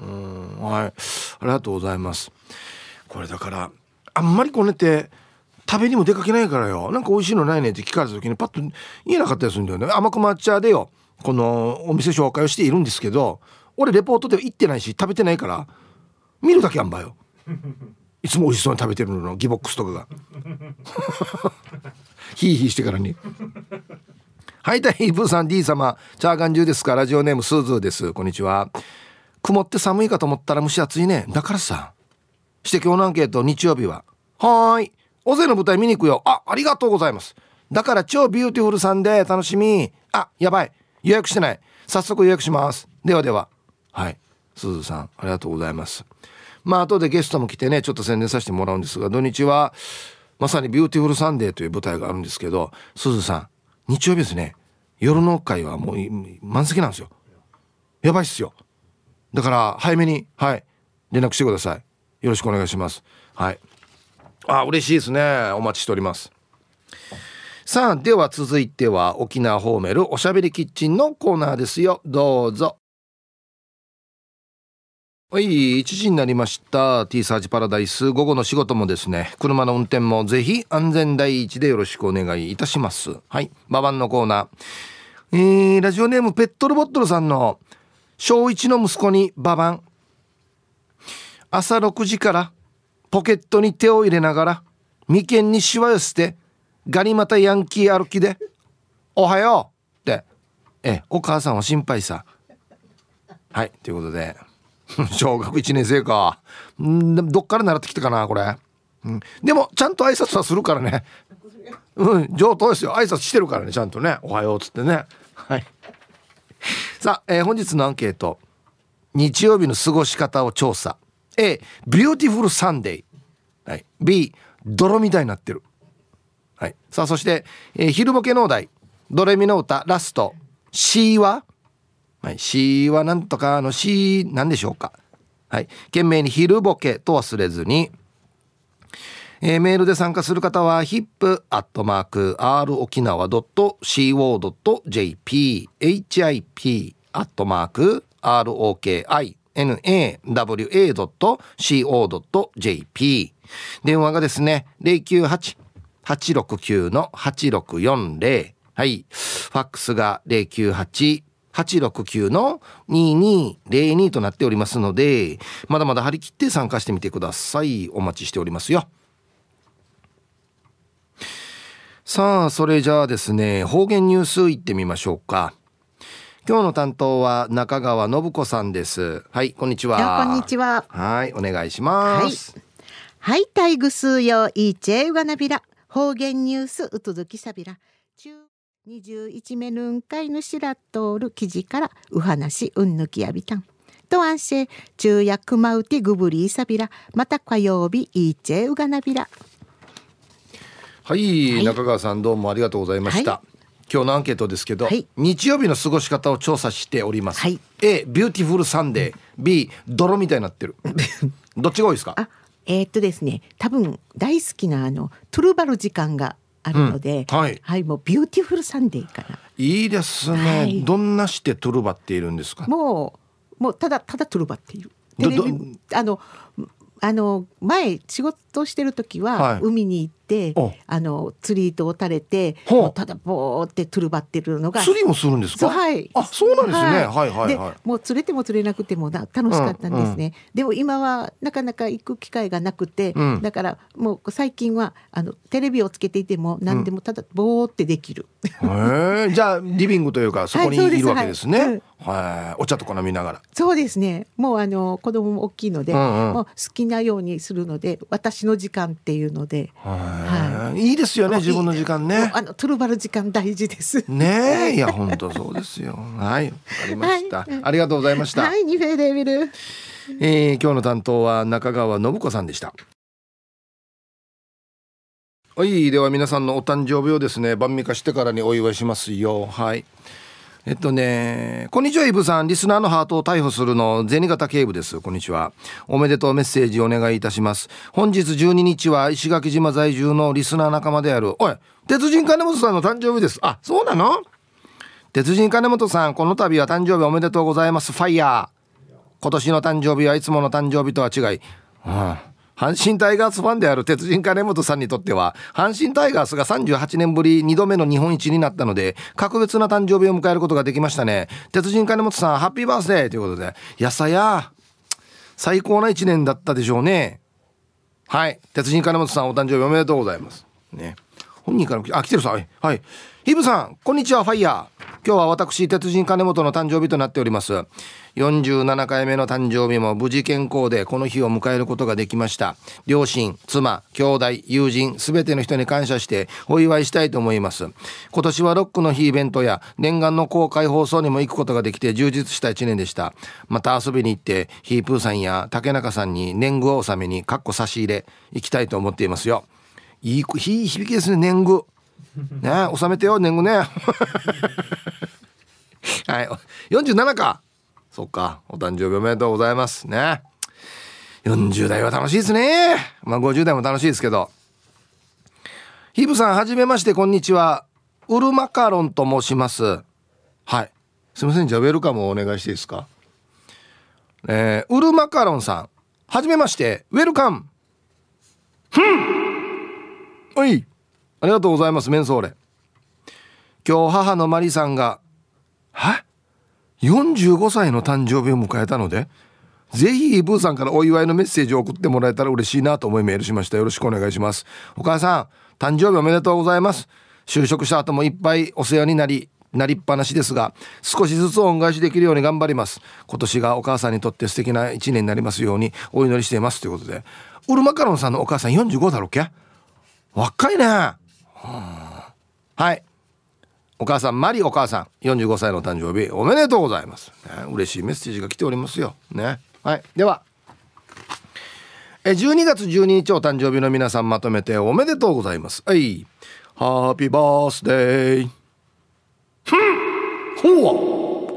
うんはい。ありがとうございます。これだからあんまりこねて食べにも出かけないからよ。なんか美味しいのないねって聞かれた時にパッと言えなかったりするんだよね。甘く抹茶でよ。このお店紹介をしているんですけど俺レポートでは行ってないし食べてないから見るだけあんばよ。いつも美味しそうに食べてるのギボックスとかが。ヒーヒーしてからにはいたいブさん D 様。チャーガン中ですか？ラジオネームスーズーです。こんにちは。曇って寒いかと思ったら蒸し暑いね。だからさ。して今日のアンケート日曜日は。はーい。大勢の舞台見に行くよ。あありがとうございます。だから超ビューティフルさんで楽しみ。あやばい。予約してない。早速予約します。ではでは。はい。すずさんありがとうございます。まあ後でゲストも来てねちょっと宣伝させてもらうんですが土日はまさに Beautiful Sunday という舞台があるんですけどスーズーさん日曜日ですね。夜の会はもう満席なんですよ。やばいっすよ。だから早めにはい。連絡してください。よろしくお願いします。はい。あ嬉しいですね。お待ちしております。さあでは続いては沖縄ホーメルおしゃべりキッチンのコーナーですよ。どうぞ。はい1時になりました。ティーサージパラダイス。午後の仕事もですね車の運転もぜひ安全第一でよろしくお願いいたします。はいババンのコーナー。えー、ラジオネームペットルボットルさんの小一の息子にババン朝6時からポケットに手を入れながら眉間にしわ寄せてガニ股ヤンキー歩きで「おはよう!」って。えお母さんは心配さ。はいということで。小学1年生か。んどっから習ってきたかなこれ、うん、でもちゃんと挨拶はするからね。うん上等ですよ。挨拶してるからねちゃんとね「おはよう」っつってね。はい。さあ、えー、本日のアンケート。日曜日の過ごし方を調査。A ビューティフルサンデー、はい、B 泥みたいになってる。はい、さあそして、えー、昼ボケのお題「ドレミの歌ラスト。C は」はい、C はなんとかの C なんでしょうかはい懸命に「昼ボケ」と忘れずに、えー、メールで参加する方は hip.r 沖縄 .co.jp hip アットマーク ROKINAWA.co.jp 電話がですね098 869-8640。はい。ファックスが098-869の2202となっておりますので、まだまだ張り切って参加してみてください。お待ちしておりますよ。さあ、それじゃあですね、方言ニュースいってみましょうか。今日の担当は中川信子さんです。はい、こんにちは。こんにちは。はい、お願いします。はい、はい、タイグスーヨーイーチェウガナビラ。方言ニュースうとずきさびら中21メヌン会のしらっとおる記事からう話うんぬきやびたん。とー、あんしぇー、ちゅーや くまうてぃ ぐぶりーさびら。また火曜日いちぇー うがなびら。はい、はい、中川さんどうもありがとうございました、はい、今日のアンケートですけど、はい、日曜日の過ごし方を調査しております、はい、A Beautiful Sunday。B 泥みたいになってる。どっちが多いですか？えー、っとですね。多分大好きなあのトゥルバル時間があるので、うん、はい、はい、もう Beautiful Sunday かな。いいですね、はい、どんなしてトゥルバっているんですか？もう、もうただただトゥルバっている。テレビあのあの前仕事してる時は海に行って、はい、あの釣り糸を垂れてただぼーってトゥルバってるのが。釣りもするんですか？はい。あそうなんですね、はい、はいはいはい。もう釣れても釣れなくてもな楽しかったんですね、うんうん、でも今はなかなか行く機会がなくて、うん、だからもう最近はあのテレビをつけていても何でもただぼーってできる、うん、じゃあリビングというかそこにいるわけですね、はい。はい、お茶とか飲みながら。そうですね。もうあの子供も大きいので、うんうん、もう好きなようにするので、私の時間っていうので。はい。いいですよね、自分の時間ね。あのトゥルバル時間大事です。ねいや本当そうですよ。はい、わかりました、はい、ありがとうございました。はい、ニフェデビル。えー、今日の担当は中川信子さんでした。はい、では皆さんのお誕生日をですね、晩味化してからにお祝いしますよ。はい。えっとね、こんにちは、イブさん。リスナーのハートを逮捕するの、銭形警部です。こんにちは。おめでとうメッセージお願いいたします。本日12日は石垣島在住のリスナー仲間である、おい、鉄人金本さんの誕生日です。あ、そうなの？鉄人金本さん、この度は誕生日おめでとうございます。ファイヤー。今年の誕生日はいつもの誕生日とは違い、うん阪神タイガースファンである鉄人金本さんにとっては、阪神タイガースが38年ぶり2度目の日本一になったので、格別な誕生日を迎えることができましたね。鉄人金本さん、ハッピーバースデーということで、やさや、最高な1年だったでしょうね。はい。鉄人金本さん、お誕生日おめでとうございます。ね。本人から来あ、来てるさ。はい。ヒブさん、こんにちは、ファイヤー。今日は私、鉄人金本の誕生日となっております。47回目の誕生日も無事健康でこの日を迎えることができました。両親妻兄弟友人すべての人に感謝してお祝いしたいと思います。今年はロックの日イベントや念願の公開放送にも行くことができて充実した1年でした。また遊びに行ってヒープーさんや竹中さんに年貢を納めにかっこ差し入れ行きたいと思っていますよ。いい響きですね年貢。ね納めてよ年貢ね。はい。47か。そっか。お誕生日おめでとうございます。ね。40代は楽しいですね。まあ50代も楽しいですけど。ヒブさんはじめましてこんにちは。ウルマカロンと申します。はい。すみません。じゃあウェルカムをお願いしていいですか？えー、ウルマカロンさん。はじめまして。ウェルカム。ふん。おい。ありがとうございますメンソーレ。今日母のマリさんがは？45歳の誕生日を迎えたのでぜひブーさんからお祝いのメッセージを送ってもらえたら嬉しいなと思いメールしました。よろしくお願いします。お母さん誕生日おめでとうございます。就職した後もいっぱいお世話になりなりっぱなしですが少しずつ恩返しできるように頑張ります。今年がお母さんにとって素敵な一年になりますようにお祈りしています。ということで。ウルマカロンさんのお母さん45だろっけ？若いね、は、い。お母さんマリお母さん45歳の誕生日おめでとうございます、ね、嬉しいメッセージが来ておりますよ。ね。はい。では。え12月12日お誕生日の皆さんまとめておめでとうございます。はい。ハッピーバースデーふん。ほう。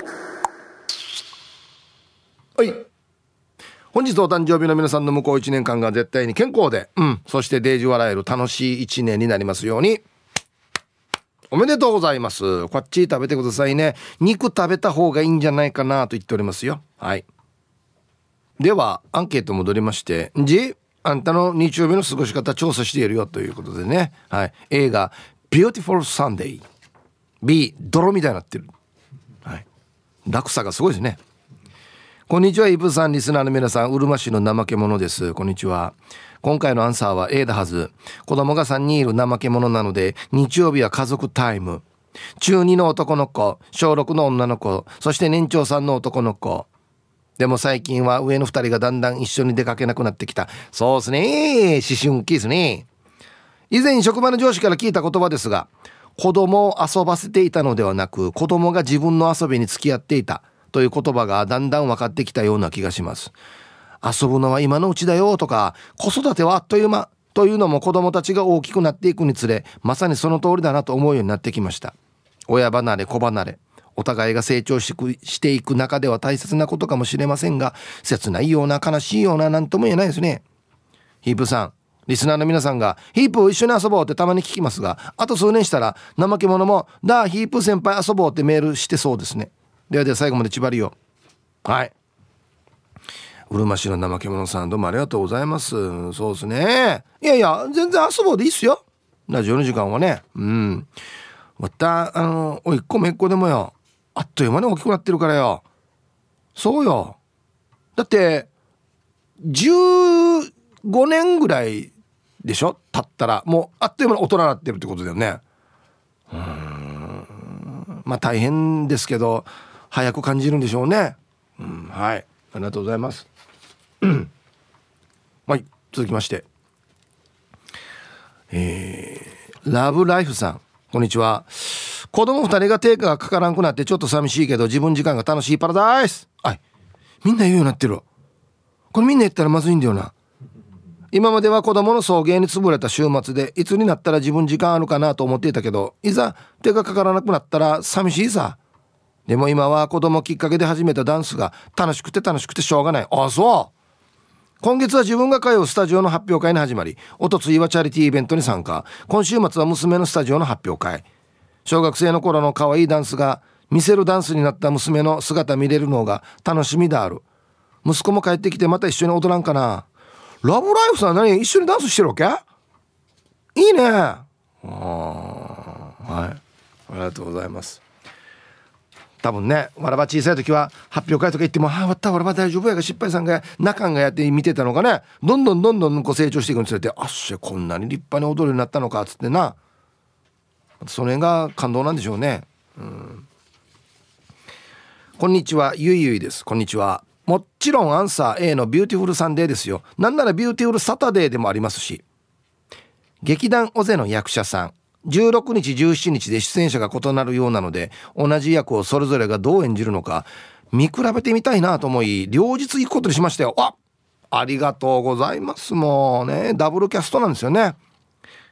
はい。本日お誕生日の皆さんの向こう1年間が絶対に健康で、うん、そしてデージ笑える楽しい1年になりますように。おめでとうございます。こっち食べてくださいね。肉食べた方がいいんじゃないかなと言っておりますよ。はい。では、アンケート戻りまして、じあんたの日曜日の過ごし方調査しているよということでね。はい。映画、Beautiful Sunday。B、泥みたいになってる。はい。落差がすごいですね。こんにちは、イブさん、リスナーの皆さん、うるま市の怠け者です。こんにちは。今回のアンサーは A だはず。子供が3人いる怠け者なので、日曜日は家族タイム。中2の男の子、小6の女の子、そして年長さんの男の子。でも最近は上の2人がだんだん一緒に出かけなくなってきた。そうですね。思春期ですね。以前職場の上司から聞いた言葉ですが、子供を遊ばせていたのではなく、子供が自分の遊びに付き合っていた。という言葉がだんだん分かってきたような気がします。遊ぶのは今のうちだよとか子育てはあっという間というのも子供たちが大きくなっていくにつれまさにその通りだなと思うようになってきました。親離れ子離れお互いが成長していく中では大切なことかもしれませんが切ないような悲しいような何とも言えないですね。ヒープさんリスナーの皆さんがヒープを一緒に遊ぼうってたまに聞きますがあと数年したら怠け者も「だヒープ先輩遊ぼう」ってメールしてそうですね。ではでは最後まで縛りをはい。うるま市の怠け者さんどうもありがとうございます。そうですね。いやいや、全然遊ぼうでいいっすよ。ラジオの時間はね。うん。また、あの、おいっ子めっ子でもよ。あっという間に大きくなってるからよ。そうよ。だって、15年ぐらいでしょ？経ったら、もうあっという間に大人になってるってことだよね。うん。まあ大変ですけど、早く感じるんでしょうね。うん、はい。ありがとうございます。はい、続きまして。えー、ラブライフさん、こんにちは。子供二人が定価がかからんくなってちょっと寂しいけど自分時間が楽しいパラダイスはいみんな言うようになってるこれみんな言ったらまずいんだよな今までは子供の送迎に潰れた週末でいつになったら自分時間あるかなと思っていたけどいざ手がかからなくなったら寂しいさでも今は子供きっかけで始めたダンスが楽しくて楽しくてしょうがない。ああ、そう。今月は自分が通うスタジオの発表会に始まり、おとついはチャリティーイベントに参加。今週末は娘のスタジオの発表会。小学生の頃の可愛いダンスが見せるダンスになった娘の姿見れるのが楽しみである。息子も帰ってきてまた一緒に踊らんかな。ラブライフさん何一緒にダンスしてるわけ？いいね。あはい。ありがとうございます。多分ねわらば小さい時は発表会とか行っても「ああわったわらば大丈夫やが失敗さんが中がやって見てたのがね。どんどんどんどんこう成長していくにつれてあっしゃこんなに立派に踊るようになったのかっつってな。それが感動なんでしょうね。うん。こんにちはゆいゆいです。こんにちは。もちろんアンサー A の Beautiful Sunday ですよ。なんなら Beautiful Saturday でもありますし。劇団 O.Z.E の役者さん。16日17日で出演者が異なるようなので同じ役をそれぞれがどう演じるのか見比べてみたいなと思い両日行くことにしましたよ。あありがとうございます。もうねダブルキャストなんですよね。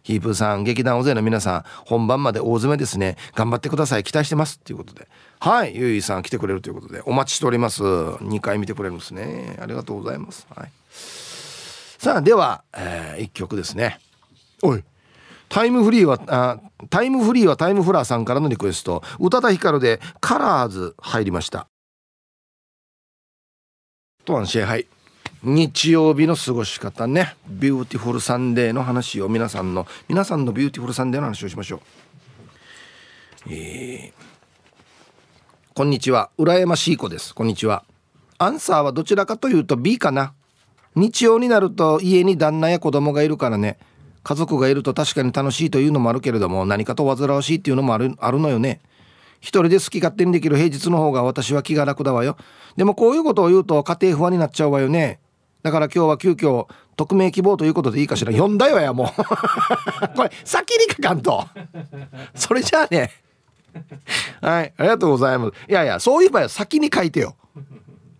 ヒープーさん劇団大勢の皆さん本番まで大詰めですね。頑張ってください。期待してます。っていうことで。はいゆいさん来てくれるということで。お待ちしております。2回見てくれるんですね。ありがとうございます。はい。さあでは、えー、1曲ですね。おい。タイムフリーはあタイムフリーはタイムフラーさんからのリクエスト。宇多田ヒカルでカラーズ入りました。とんシェはい。日曜日の過ごし方ね。 Beautiful Sunday の話を皆さんの皆さんの Beautiful Sunday の話をしましょう。えー、こんにちは。羨ましい子です。こんにちは。アンサーはどちらかというと B かな。日曜になると家に旦那や子供がいるからね。家族がいると確かに楽しいというのもあるけれども何かと煩わしいっていうのもあるあるのよね。一人で好き勝手にできる平日の方が私は気が楽だわよ。でもこういうことを言うと家庭不安になっちゃうわよね。だから今日は急遽匿名希望ということでいいかしら。呼んだよやもう。これ先に書かんと。それじゃあね。はいありがとうございます。いやいやそういう場合は先に書いてよ。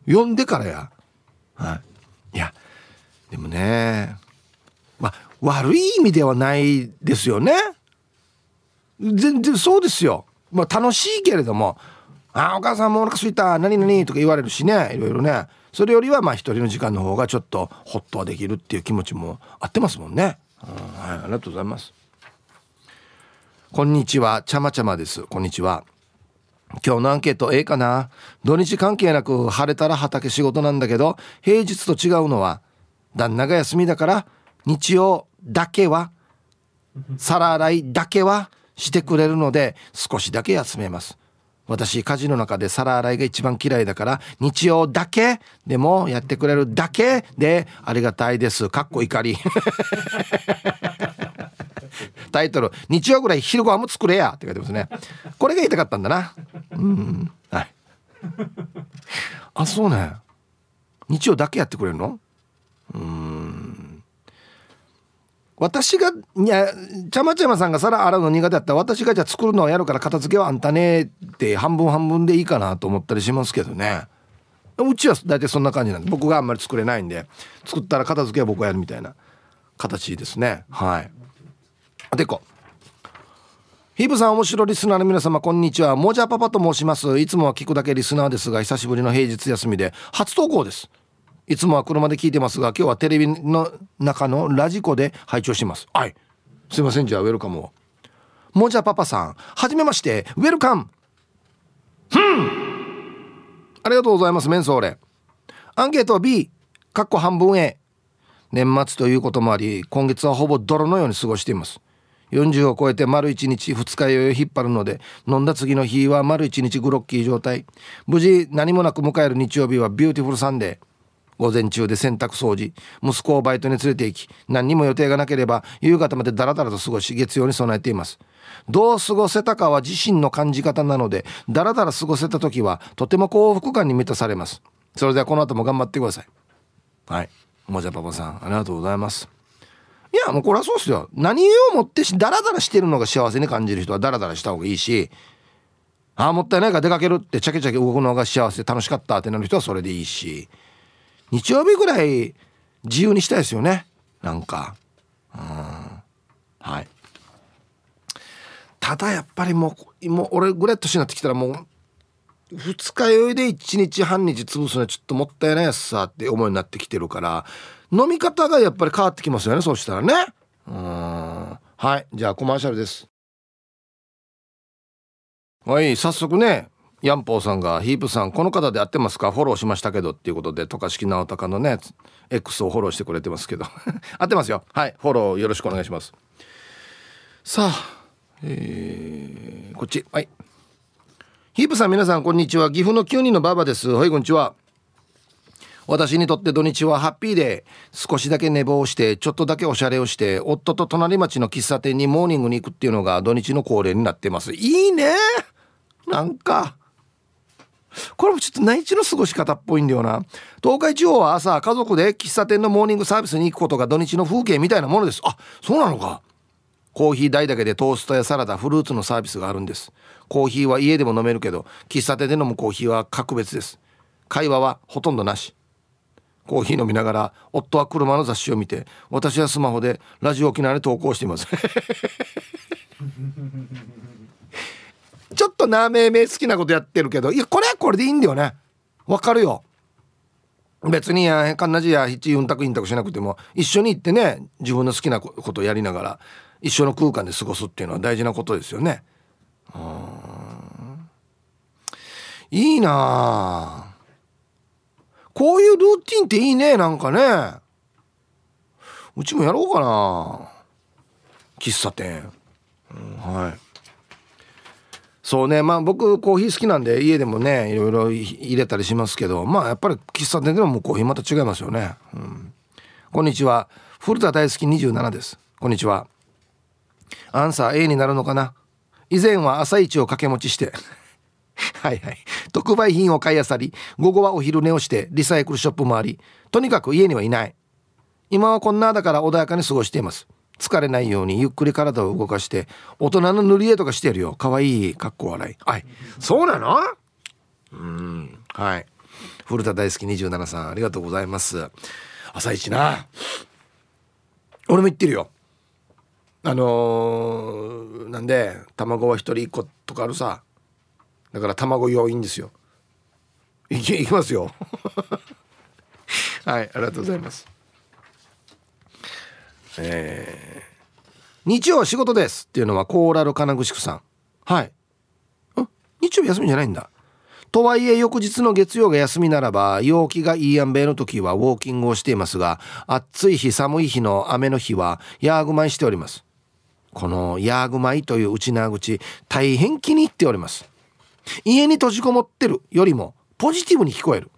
呼んでからや。はい。いやでもね悪い意味ではないですよね。全然そうですよ。まあ楽しいけれども「ああお母さんもお腹すいた。何々」とか言われるしね。いろいろね。それよりはまあ一人の時間の方がちょっとホッとはできるっていう気持ちもあってますもんね、うん、はいありがとうございます。こんにちは。ちゃまちゃまです。こんにちは。今日のアンケートええかな？土日関係なく晴れたら畑仕事なんだけど平日と違うのは旦那が休みだから日曜だけは皿洗いだけはしてくれるので少しだけ休めます。私家事の中で皿洗いが一番嫌いだから日曜だけでもやってくれるだけでありがたいです。かっこ怒り。タイトル「日曜ぐらい昼ご飯も作れや」って書いてますね。これが言いたかったんだな。うん。はい。あそうね。日曜だけやってくれるの？うん。私がいやちゃまちゃまさんが皿洗うの苦手だったら私がじゃあ作るのをやるから片付けはあんたねって半分半分でいいかなと思ったりしますけどね。うちは大体そんな感じなんで僕があんまり作れないんで作ったら片付けは僕がやるみたいな形ですね。はい。でこヒブさん面白いリスナーの皆様こんにちは。もじゃパパと申します。いつもは聞くだけリスナーですが久しぶりの平日休みで初投稿です。いつもは車で聞いてますが今日はテレビの中のラジコで拝聴してます。はい。すいませんじゃあウェルカムを。もじゃパパさんはじめましてウェルカム。ふん。ありがとうございますメンソーレ。アンケートは B かっこ半分 A 年末ということもあり今月はほぼ泥のように過ごしています。40を超えて丸1日2日酔いを引っ張るので飲んだ次の日は丸1日グロッキー状態。無事何もなく迎える日曜日はビューティフルサンデー午前中で洗濯掃除息子をバイトに連れて行き何にも予定がなければ夕方までダラダラと過ごし月曜に備えています。どう過ごせたかは自身の感じ方なのでダラダラ過ごせた時はとても幸福感に満たされます。それではこの後も頑張ってください。はい。もじゃパパさんありがとうございます。いやもうこれはそうっすよ。何をもってしダラダラしてるのが幸せに感じる人はダラダラした方がいいしああもったいないから出かけるってチャキチャキ動くのが幸せ楽しかったってなる人はそれでいいし日曜日ぐらい自由にしたいですよね。なんか。うん。はい。ただやっぱりもうもう俺ぐらい年になってきたらもう二日酔いで一日半日潰すのはちょっともったいないやつさって思いになってきてるから飲み方がやっぱり変わってきますよねそうしたらね。うん。はい。じゃあコマーシャルです。はい早速ねヤンポーさんが「ヒープさんこの方で合ってますか？フォローしましたけど」っていうことで渡嘉敷直隆のね X をフォローしてくれてますけど。合ってますよ。はいフォローよろしくお願いします。さあえー、こっち。はい。ヒープさん皆さんこんにちは。岐阜の9人のババです。はいこんにちは。私にとって土日はハッピーで少しだけ寝坊してちょっとだけおしゃれをして夫と隣町の喫茶店にモーニングに行くっていうのが土日の恒例になってます。いいね！なんかこれもちょっと内地の過ごし方っぽいんだよな。東海地方は朝家族で喫茶店のモーニングサービスに行くことが土日の風景みたいなものです。あそうなのか。コーヒー代だけでトーストやサラダフルーツのサービスがあるんです。コーヒーは家でも飲めるけど喫茶店で飲むコーヒーは格別です。会話はほとんどなし。コーヒー飲みながら夫は車の雑誌を見て私はスマホでラジオ沖縄に投稿しています。ちょっとなめめ好きなことやってるけどいやこれはこれでいいんだよね。わかるよ。別にやかんなじや七うんたくインタクしなくても一緒に行ってね自分の好きなことやりながら一緒の空間で過ごすっていうのは大事なことですよね。うん。いいなこういうルーティンっていいねなんかね。うちもやろうかな喫茶店、うん、はい。そうね。まあ僕コーヒー好きなんで家でもねいろいろ入れたりしますけどまあやっぱり喫茶店でももうコーヒーまた違いますよね、うん、こんにちは。古田大好き27です。こんにちは。アンサー A になるのかな？以前は朝一を掛け持ちして。はいはい。特売品を買いあさり午後はお昼寝をしてリサイクルショップ回りとにかく家にはいない。今はこんなだから穏やかに過ごしています。疲れないようにゆっくり体を動かして大人の塗り絵とかしてるよ。かわいいかっこ笑い。はい。そうなの？うん。はい。古田大好き27さんありがとうございます。朝一な。俺も言ってるよ。あのー、なんで卵は一人一個とかあるさ。だから卵要因ですよ。いきいきますよ。はいありがとうございます。えー、日曜仕事ですっていうのはコーラル金具宿さん。はい。ん？日曜休みじゃないんだ。とはいえ翌日の月曜が休みならば陽気がいいやんべの時はウォーキングをしていますが暑い日寒い日の雨の日はヤーグマイしております。このヤーグマイという内縄口大変気に入っております。家に閉じこもってるよりもポジティブに聞こえる。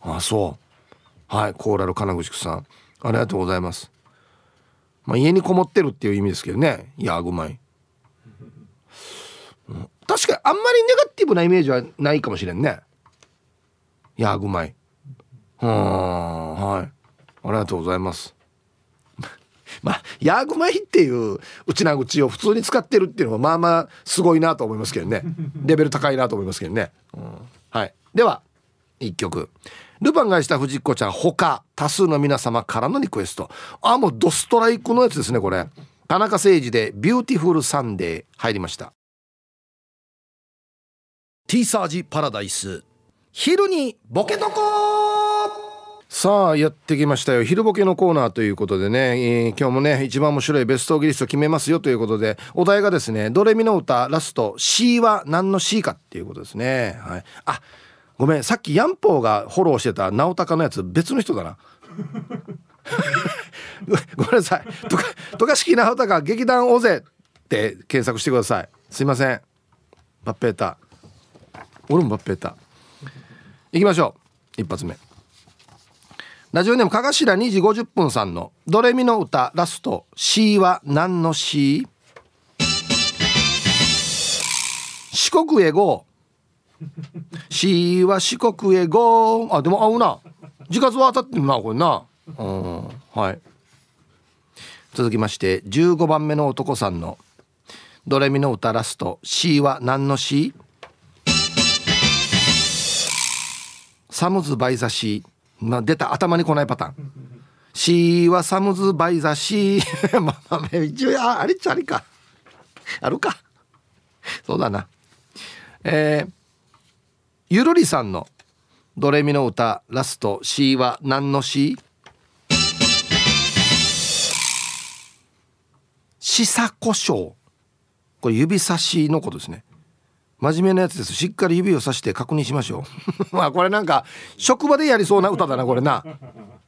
ああそう。はいコーラル金具宿さん。ありがとうございます。まあ、家にこもってるっていう意味ですけどね。ヤーグマイ。確かにあんまりネガティブなイメージはないかもしれんね。ヤーグマイ。うん、はい。ありがとうございます。まあ、ヤーグマイっていううちなーぐちを普通に使ってるっていうのはまあまあすごいなと思いますけどね。レベル高いなと思いますけどね。うん、はい。では、一曲。ルパンがした藤子ちゃん他多数の皆様からのリクエスト。あもうドストライクのやつですねこれ。田中星児で「ビューティフルサンデー」入りました。ティーサージパラダイス。昼にボケとこさあやってきましたよ。昼ボケのコーナーということでね、えー、今日もね一番面白いベストギリスト決めますよということでお題がですねドレミの歌ラスト C は何の C かっていうことですね。はい。あごめんさっきヤンポーがフォローしてた直高のやつ別の人だな。ごめんなさい。渡嘉敷直高劇団大勢って検索してください。すいません。バッペータ。俺もバッペータ。いきましょう。一発目。ラジオネームかがしら2時50分さんの「ドレミの歌ラスト。C は何の C?」四国へ GO しは四国へゴーあでも合うな。自活は当たってるなこれな。うん。はい。続きまして15番目の男さんの「ドレミの歌ラスト C は何の C?」サムズバイザシー、まあ、出た頭に来ないパターン。C はサムズバイザシー。まあまあ一応あれっちゃありか。あるか。そうだな。えーゆるりさんのドレミの歌ラスト C は何の C? しさこしょうこれ指差しのことですね。真面目なやつです。しっかり指をさして確認しましょう。まあこれなんか職場でやりそうな歌だなこれな。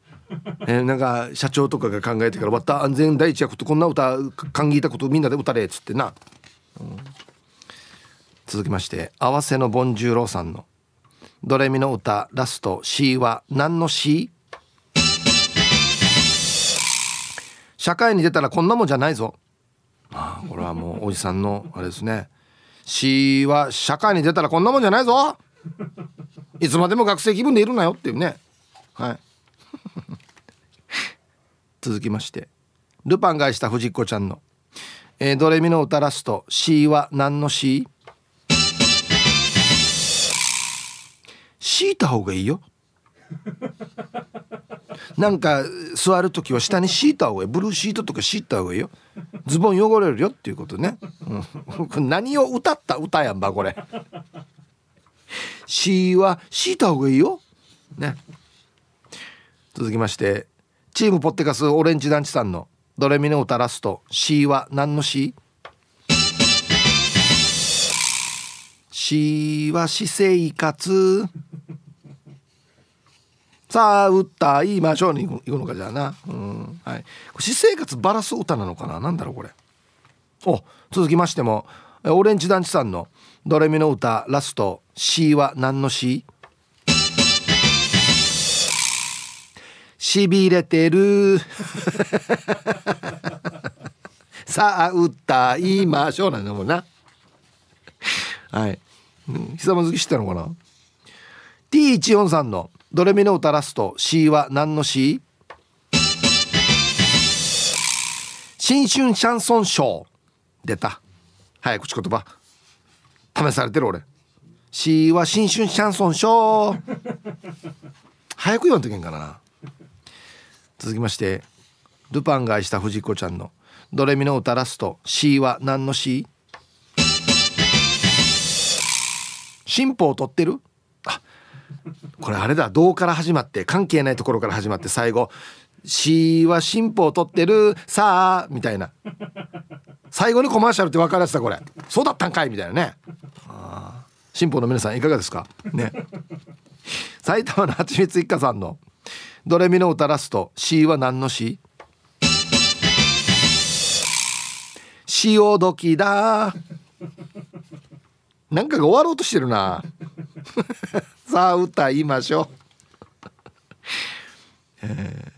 え、なんか社長とかが考えてから「わった安全第一役とこんな歌歓迎たことみんなで歌れ」っつってな、うん、続きまして合わせのボンジューローさんの。ドレミの歌ラスト C は何の C? 社会に出たらこんなもんじゃないぞ。ああこれはもうおじさんのあれですね。C は社会に出たらこんなもんじゃないぞ。いつまでも学生気分でいるなよっていうね。はい。続きましてルパンがした藤子ちゃんの、えー、ドレミの歌ラスト C は何の C? 敷いた方がいいよ。なんか座る時は下に敷いた方がいいブルーシートとか敷いた方がいいよ。ズボン汚れるよっていうことね、うん、何を歌った歌やんばこれ「し」は敷いた方がいいよ。ね。続きましてチームポッテカスオレンジ団地さんのドレミの歌ラスト C は何の C? C は私生活さあ歌いましょうに行くのかじゃあな、うん。はい、私生活バラす歌なのかな。なんだろうこれ。お続きましてもオレンジ団地さんの「ドレミの歌ラスト C は何の C?」しびれてる。さあ歌いましょうなんだもんな。はい、うん、ひざまずきしてたのかな？T14 さんのドレミの歌ラスト C は何の C? 新春シャンソンショー。出た。早口言葉。試されてる俺。C は新春シャンソンショー。早く読んとけんかな。続きましてルパンが愛した藤子ちゃんのドレミの歌ラスト C は何の C? 進歩を取ってる？これあれだ。銅から始まって関係ないところから始まって最後「し」は進歩を取ってるさあみたいな。最後にコマーシャルって分からせたこれ。そうだったんかいみたいなね。進歩の皆さんいかがですか？ね。埼玉のはちみつ一家さんの「ドレミの歌ラスト C は何の C?」潮時だ。なんかが終わろうとしてるな。さあ歌いましょう。え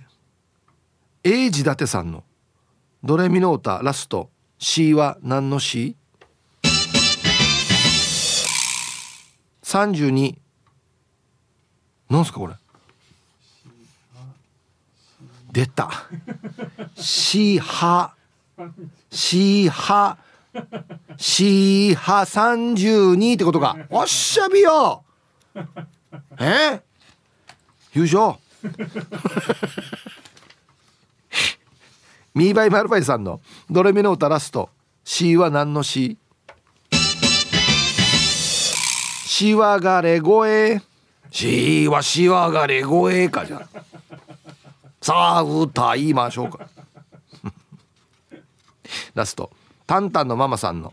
ー、英治伊達さんの「ドレミの歌ラスト。C は何の C?」32なんすかこれ？出た「しは」「しは」シーハ32ってことか。おっしゃびよ。え？優勝。ミーバイマルバイさんのドレミの歌ラスト。C は何の C? しわがれ声しわしわがれ声かじゃ。さあ歌いましょうか。ラスト。タンタンのママさんの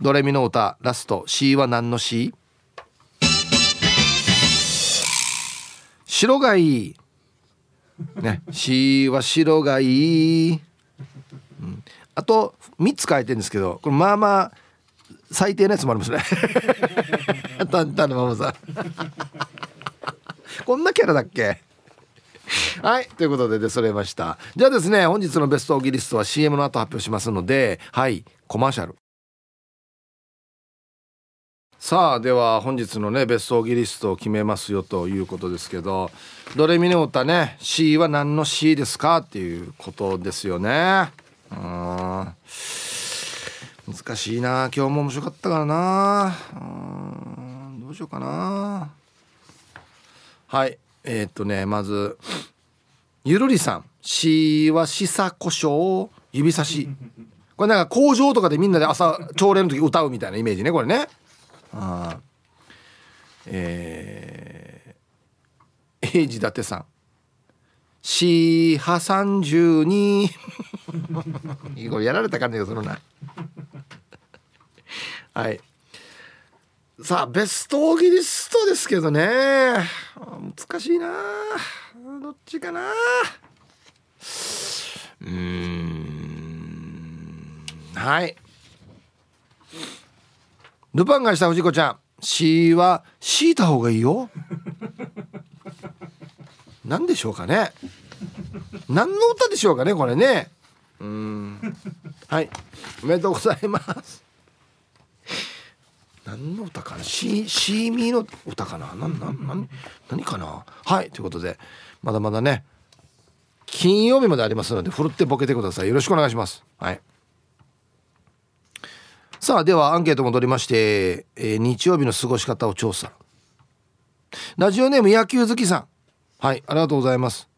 ドレミの歌ラスト C は何の C? 白がいいね C は白がいい、あと3つ書いてるんですけどこれまあまあ最低なやつもありますね。タンタンのママさん。こんなキャラだっけ？はいということで出それました。じゃあですね本日のベストオギリストは CM の後発表しますのではいコマーシャル。さあでは本日のねベストオギリストを決めますよということですけどドレミの歌ね C は何の C ですかっていうことですよね。うん。難しいな。今日も面白かったからな。うん。どうしようかな。はい。えー、っとねまずゆるりさん「し」はしさこしょう指差し。これなんか工場とかでみんなで朝朝礼の時歌うみたいなイメージねこれね。あえー、英治伊達さん「しは32」これやられた感じがするな。はい。さあベストオギリストですけどね。難しいな。どっちかな。うん。はい。ルパンがした藤子ちゃん。C は敷いた方がいいよ。何でしょうかね。何の歌でしょうかねこれね。うん。はい。おめでとうございます。何の歌かな？シシーミーの歌かな？何何何かな？はいということでまだまだね金曜日までありますのでふるってボケてください。よろしくお願いします。はい。さあではアンケート戻りまして、えー、日曜日の過ごし方を調査。ラジオネーム野球好きさん。はいありがとうございます。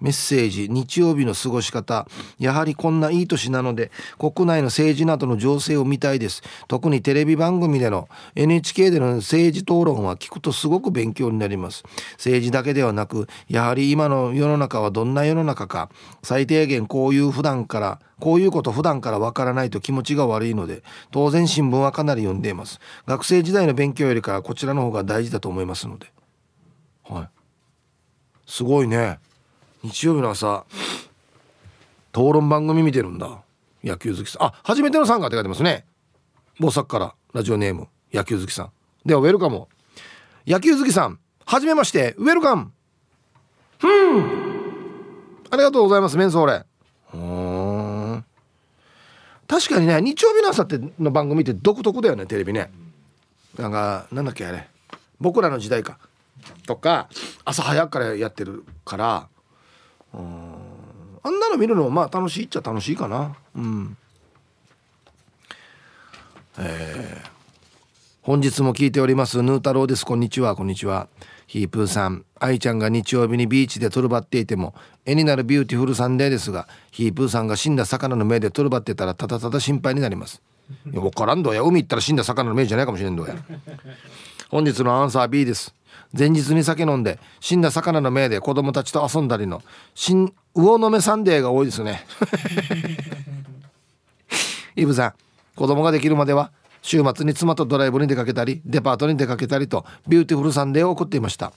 メッセージ日曜日の過ごし方やはりこんないい年なので国内の政治などの情勢を見たいです。特にテレビ番組での NHK での政治討論は聞くとすごく勉強になります。政治だけではなくやはり今の世の中はどんな世の中か最低限こういう普段からこういうこと普段からわからないと気持ちが悪いので当然新聞はかなり読んでいます。学生時代の勉強よりかこちらの方が大事だと思いますので。はい。すごいね。日曜日の朝討論番組見てるんだ。野球好きさん。あ初めての参加って書いてますね。大阪からラジオネーム野球好きさん。ではウェルカム野球好きさんはじめましてウェルカム。うん。ありがとうございますメンソーレ。うん。確かにね日曜日の朝っての番組って独特だよねテレビね。なんかなんだっけあれ。僕らの時代か。とか朝早くからやってるから。あんなの見るのもまあ楽しいっちゃ楽しいかな。うん。えー、本日も聞いておりますヌー太郎です。こんにちは。こんにちは。ヒープーさん。愛ちゃんが日曜日にビーチでトルバっていても絵になるビューティフルサンデーですがヒープーさんが死んだ魚の目でとぅるばってたらただただ心配になります。いや分からんどや。海行ったら死んだ魚の目じゃないかもしれんどや。本日のアンサー B です。前日に酒飲んで死んだ魚の目で子供たちと遊んだりの死んだ魚の目サンデーが多いですね。イブさん子供ができるまでは週末に妻とドライブに出かけたりデパートに出かけたりとビューティフルサンデーを送っていました。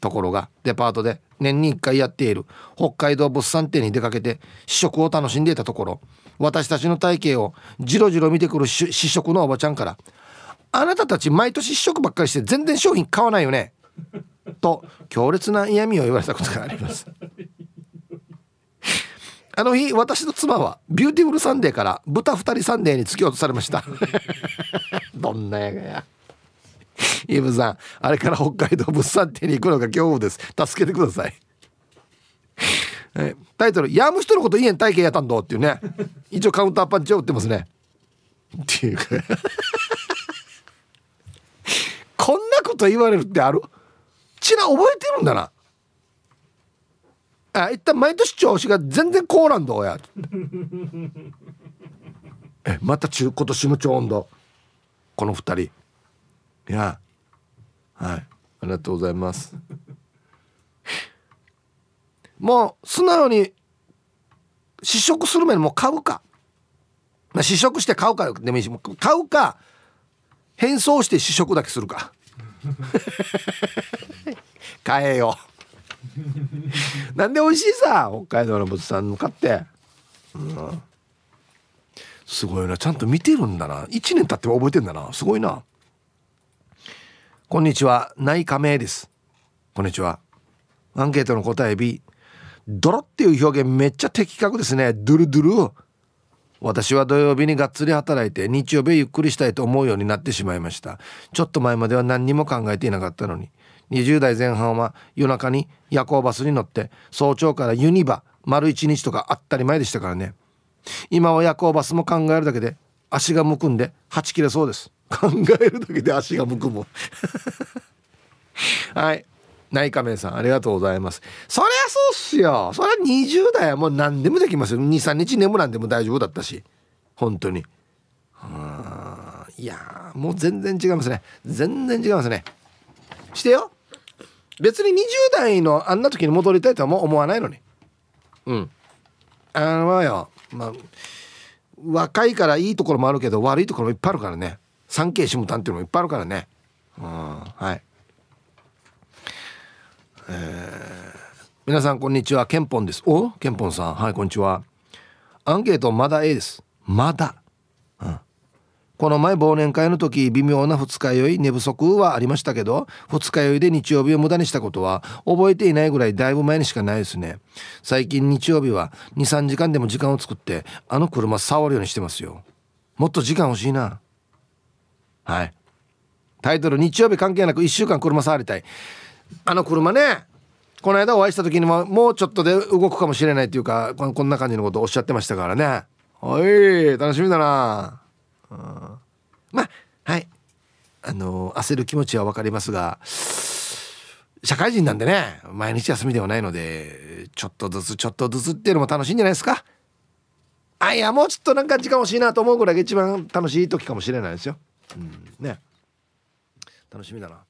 ところがデパートで年に1回やっている北海道物産展に出かけて試食を楽しんでいたところ私たちの体型をじろじろ見てくる試食のおばちゃんから「あなたたち毎年試食ばっかりして全然商品買わないよね」と強烈な嫌味を言われたことがあります。あの日私の妻はビューティフルサンデーから豚二人サンデーに突き落とされました。どんなやがや。イブさんあれから北海道物産展に行くのが恐怖です。助けてください。えタイトル「やむ人のこと言えん体型やったんだ」っていうね。一応カウンターパンチを打ってますね。っていうか。こんなこと言われるってある？ちな覚えてるんだな。あ一旦毎年調子が全然こうなんだや。えまた中今年も超温度。この二人。いやはい。ありがとうございます。もう素直に試食する前にもう買うか、まあ、試食して買うかでもいいし買うか変装して試食だけするか。買えよ。なんで美味しいさ北海道の物産買って、うん、すごいな。ちゃんと見てるんだな。1年経っても覚えてんだな。すごいな。こんにちは。内加盟です。こんにちは。アンケートの答え B ドロっていう表現めっちゃ的確ですね。ドゥルドゥル。私は土曜日にがっつり働いて日曜日ゆっくりしたいと思うようになってしまいました。ちょっと前までは何にも考えていなかったのに。20代前半は夜中に夜行バスに乗って早朝からユニバ丸一日とか当たり前でしたからね。今は夜行バスも考えるだけで足がむくんではち切れそうです。考えるだけで足がむくむ はい。内科名さんありがとうございます。そりゃそうっすよ。そりゃ20代はもう何でもできますよ。23日眠らんでも大丈夫だったし。本当に。いやもう全然違いますね。全然違いますね。してよ。別に20代のあんな時に戻りたいとはもう思わないのに。うん。あのよ。まあ若いからいいところもあるけど悪いところもいっぱいあるからね。産経下丹っていうのもいっぱいあるからね。うん。はい。えー、皆さんこんにちは。ケンポンです。おケンポンさん。はいこんにちは。アンケートまだ A です。まだ。うん。この前忘年会の時微妙な二日酔い寝不足はありましたけど二日酔いで日曜日を無駄にしたことは覚えていないぐらいだいぶ前にしかないですね。最近日曜日は23時間でも時間を作ってあの車触るようにしてますよ。もっと時間欲しいな。はい。タイトル日曜日関係なく1週間車触りたい。あの車ねこの間お会いした時にももうちょっとで動くかもしれないっていうかこんな感じのことをおっしゃってましたからね。おい楽しみだな。まあはい。あの焦る気持ちは分かりますが社会人なんでね毎日休みではないのでちょっとずつちょっとずつっていうのも楽しいんじゃないですか。あいやもうちょっとなんか時間欲しいなと思うぐらいが一番楽しい時かもしれないですよ。うん。ね。楽しみだな。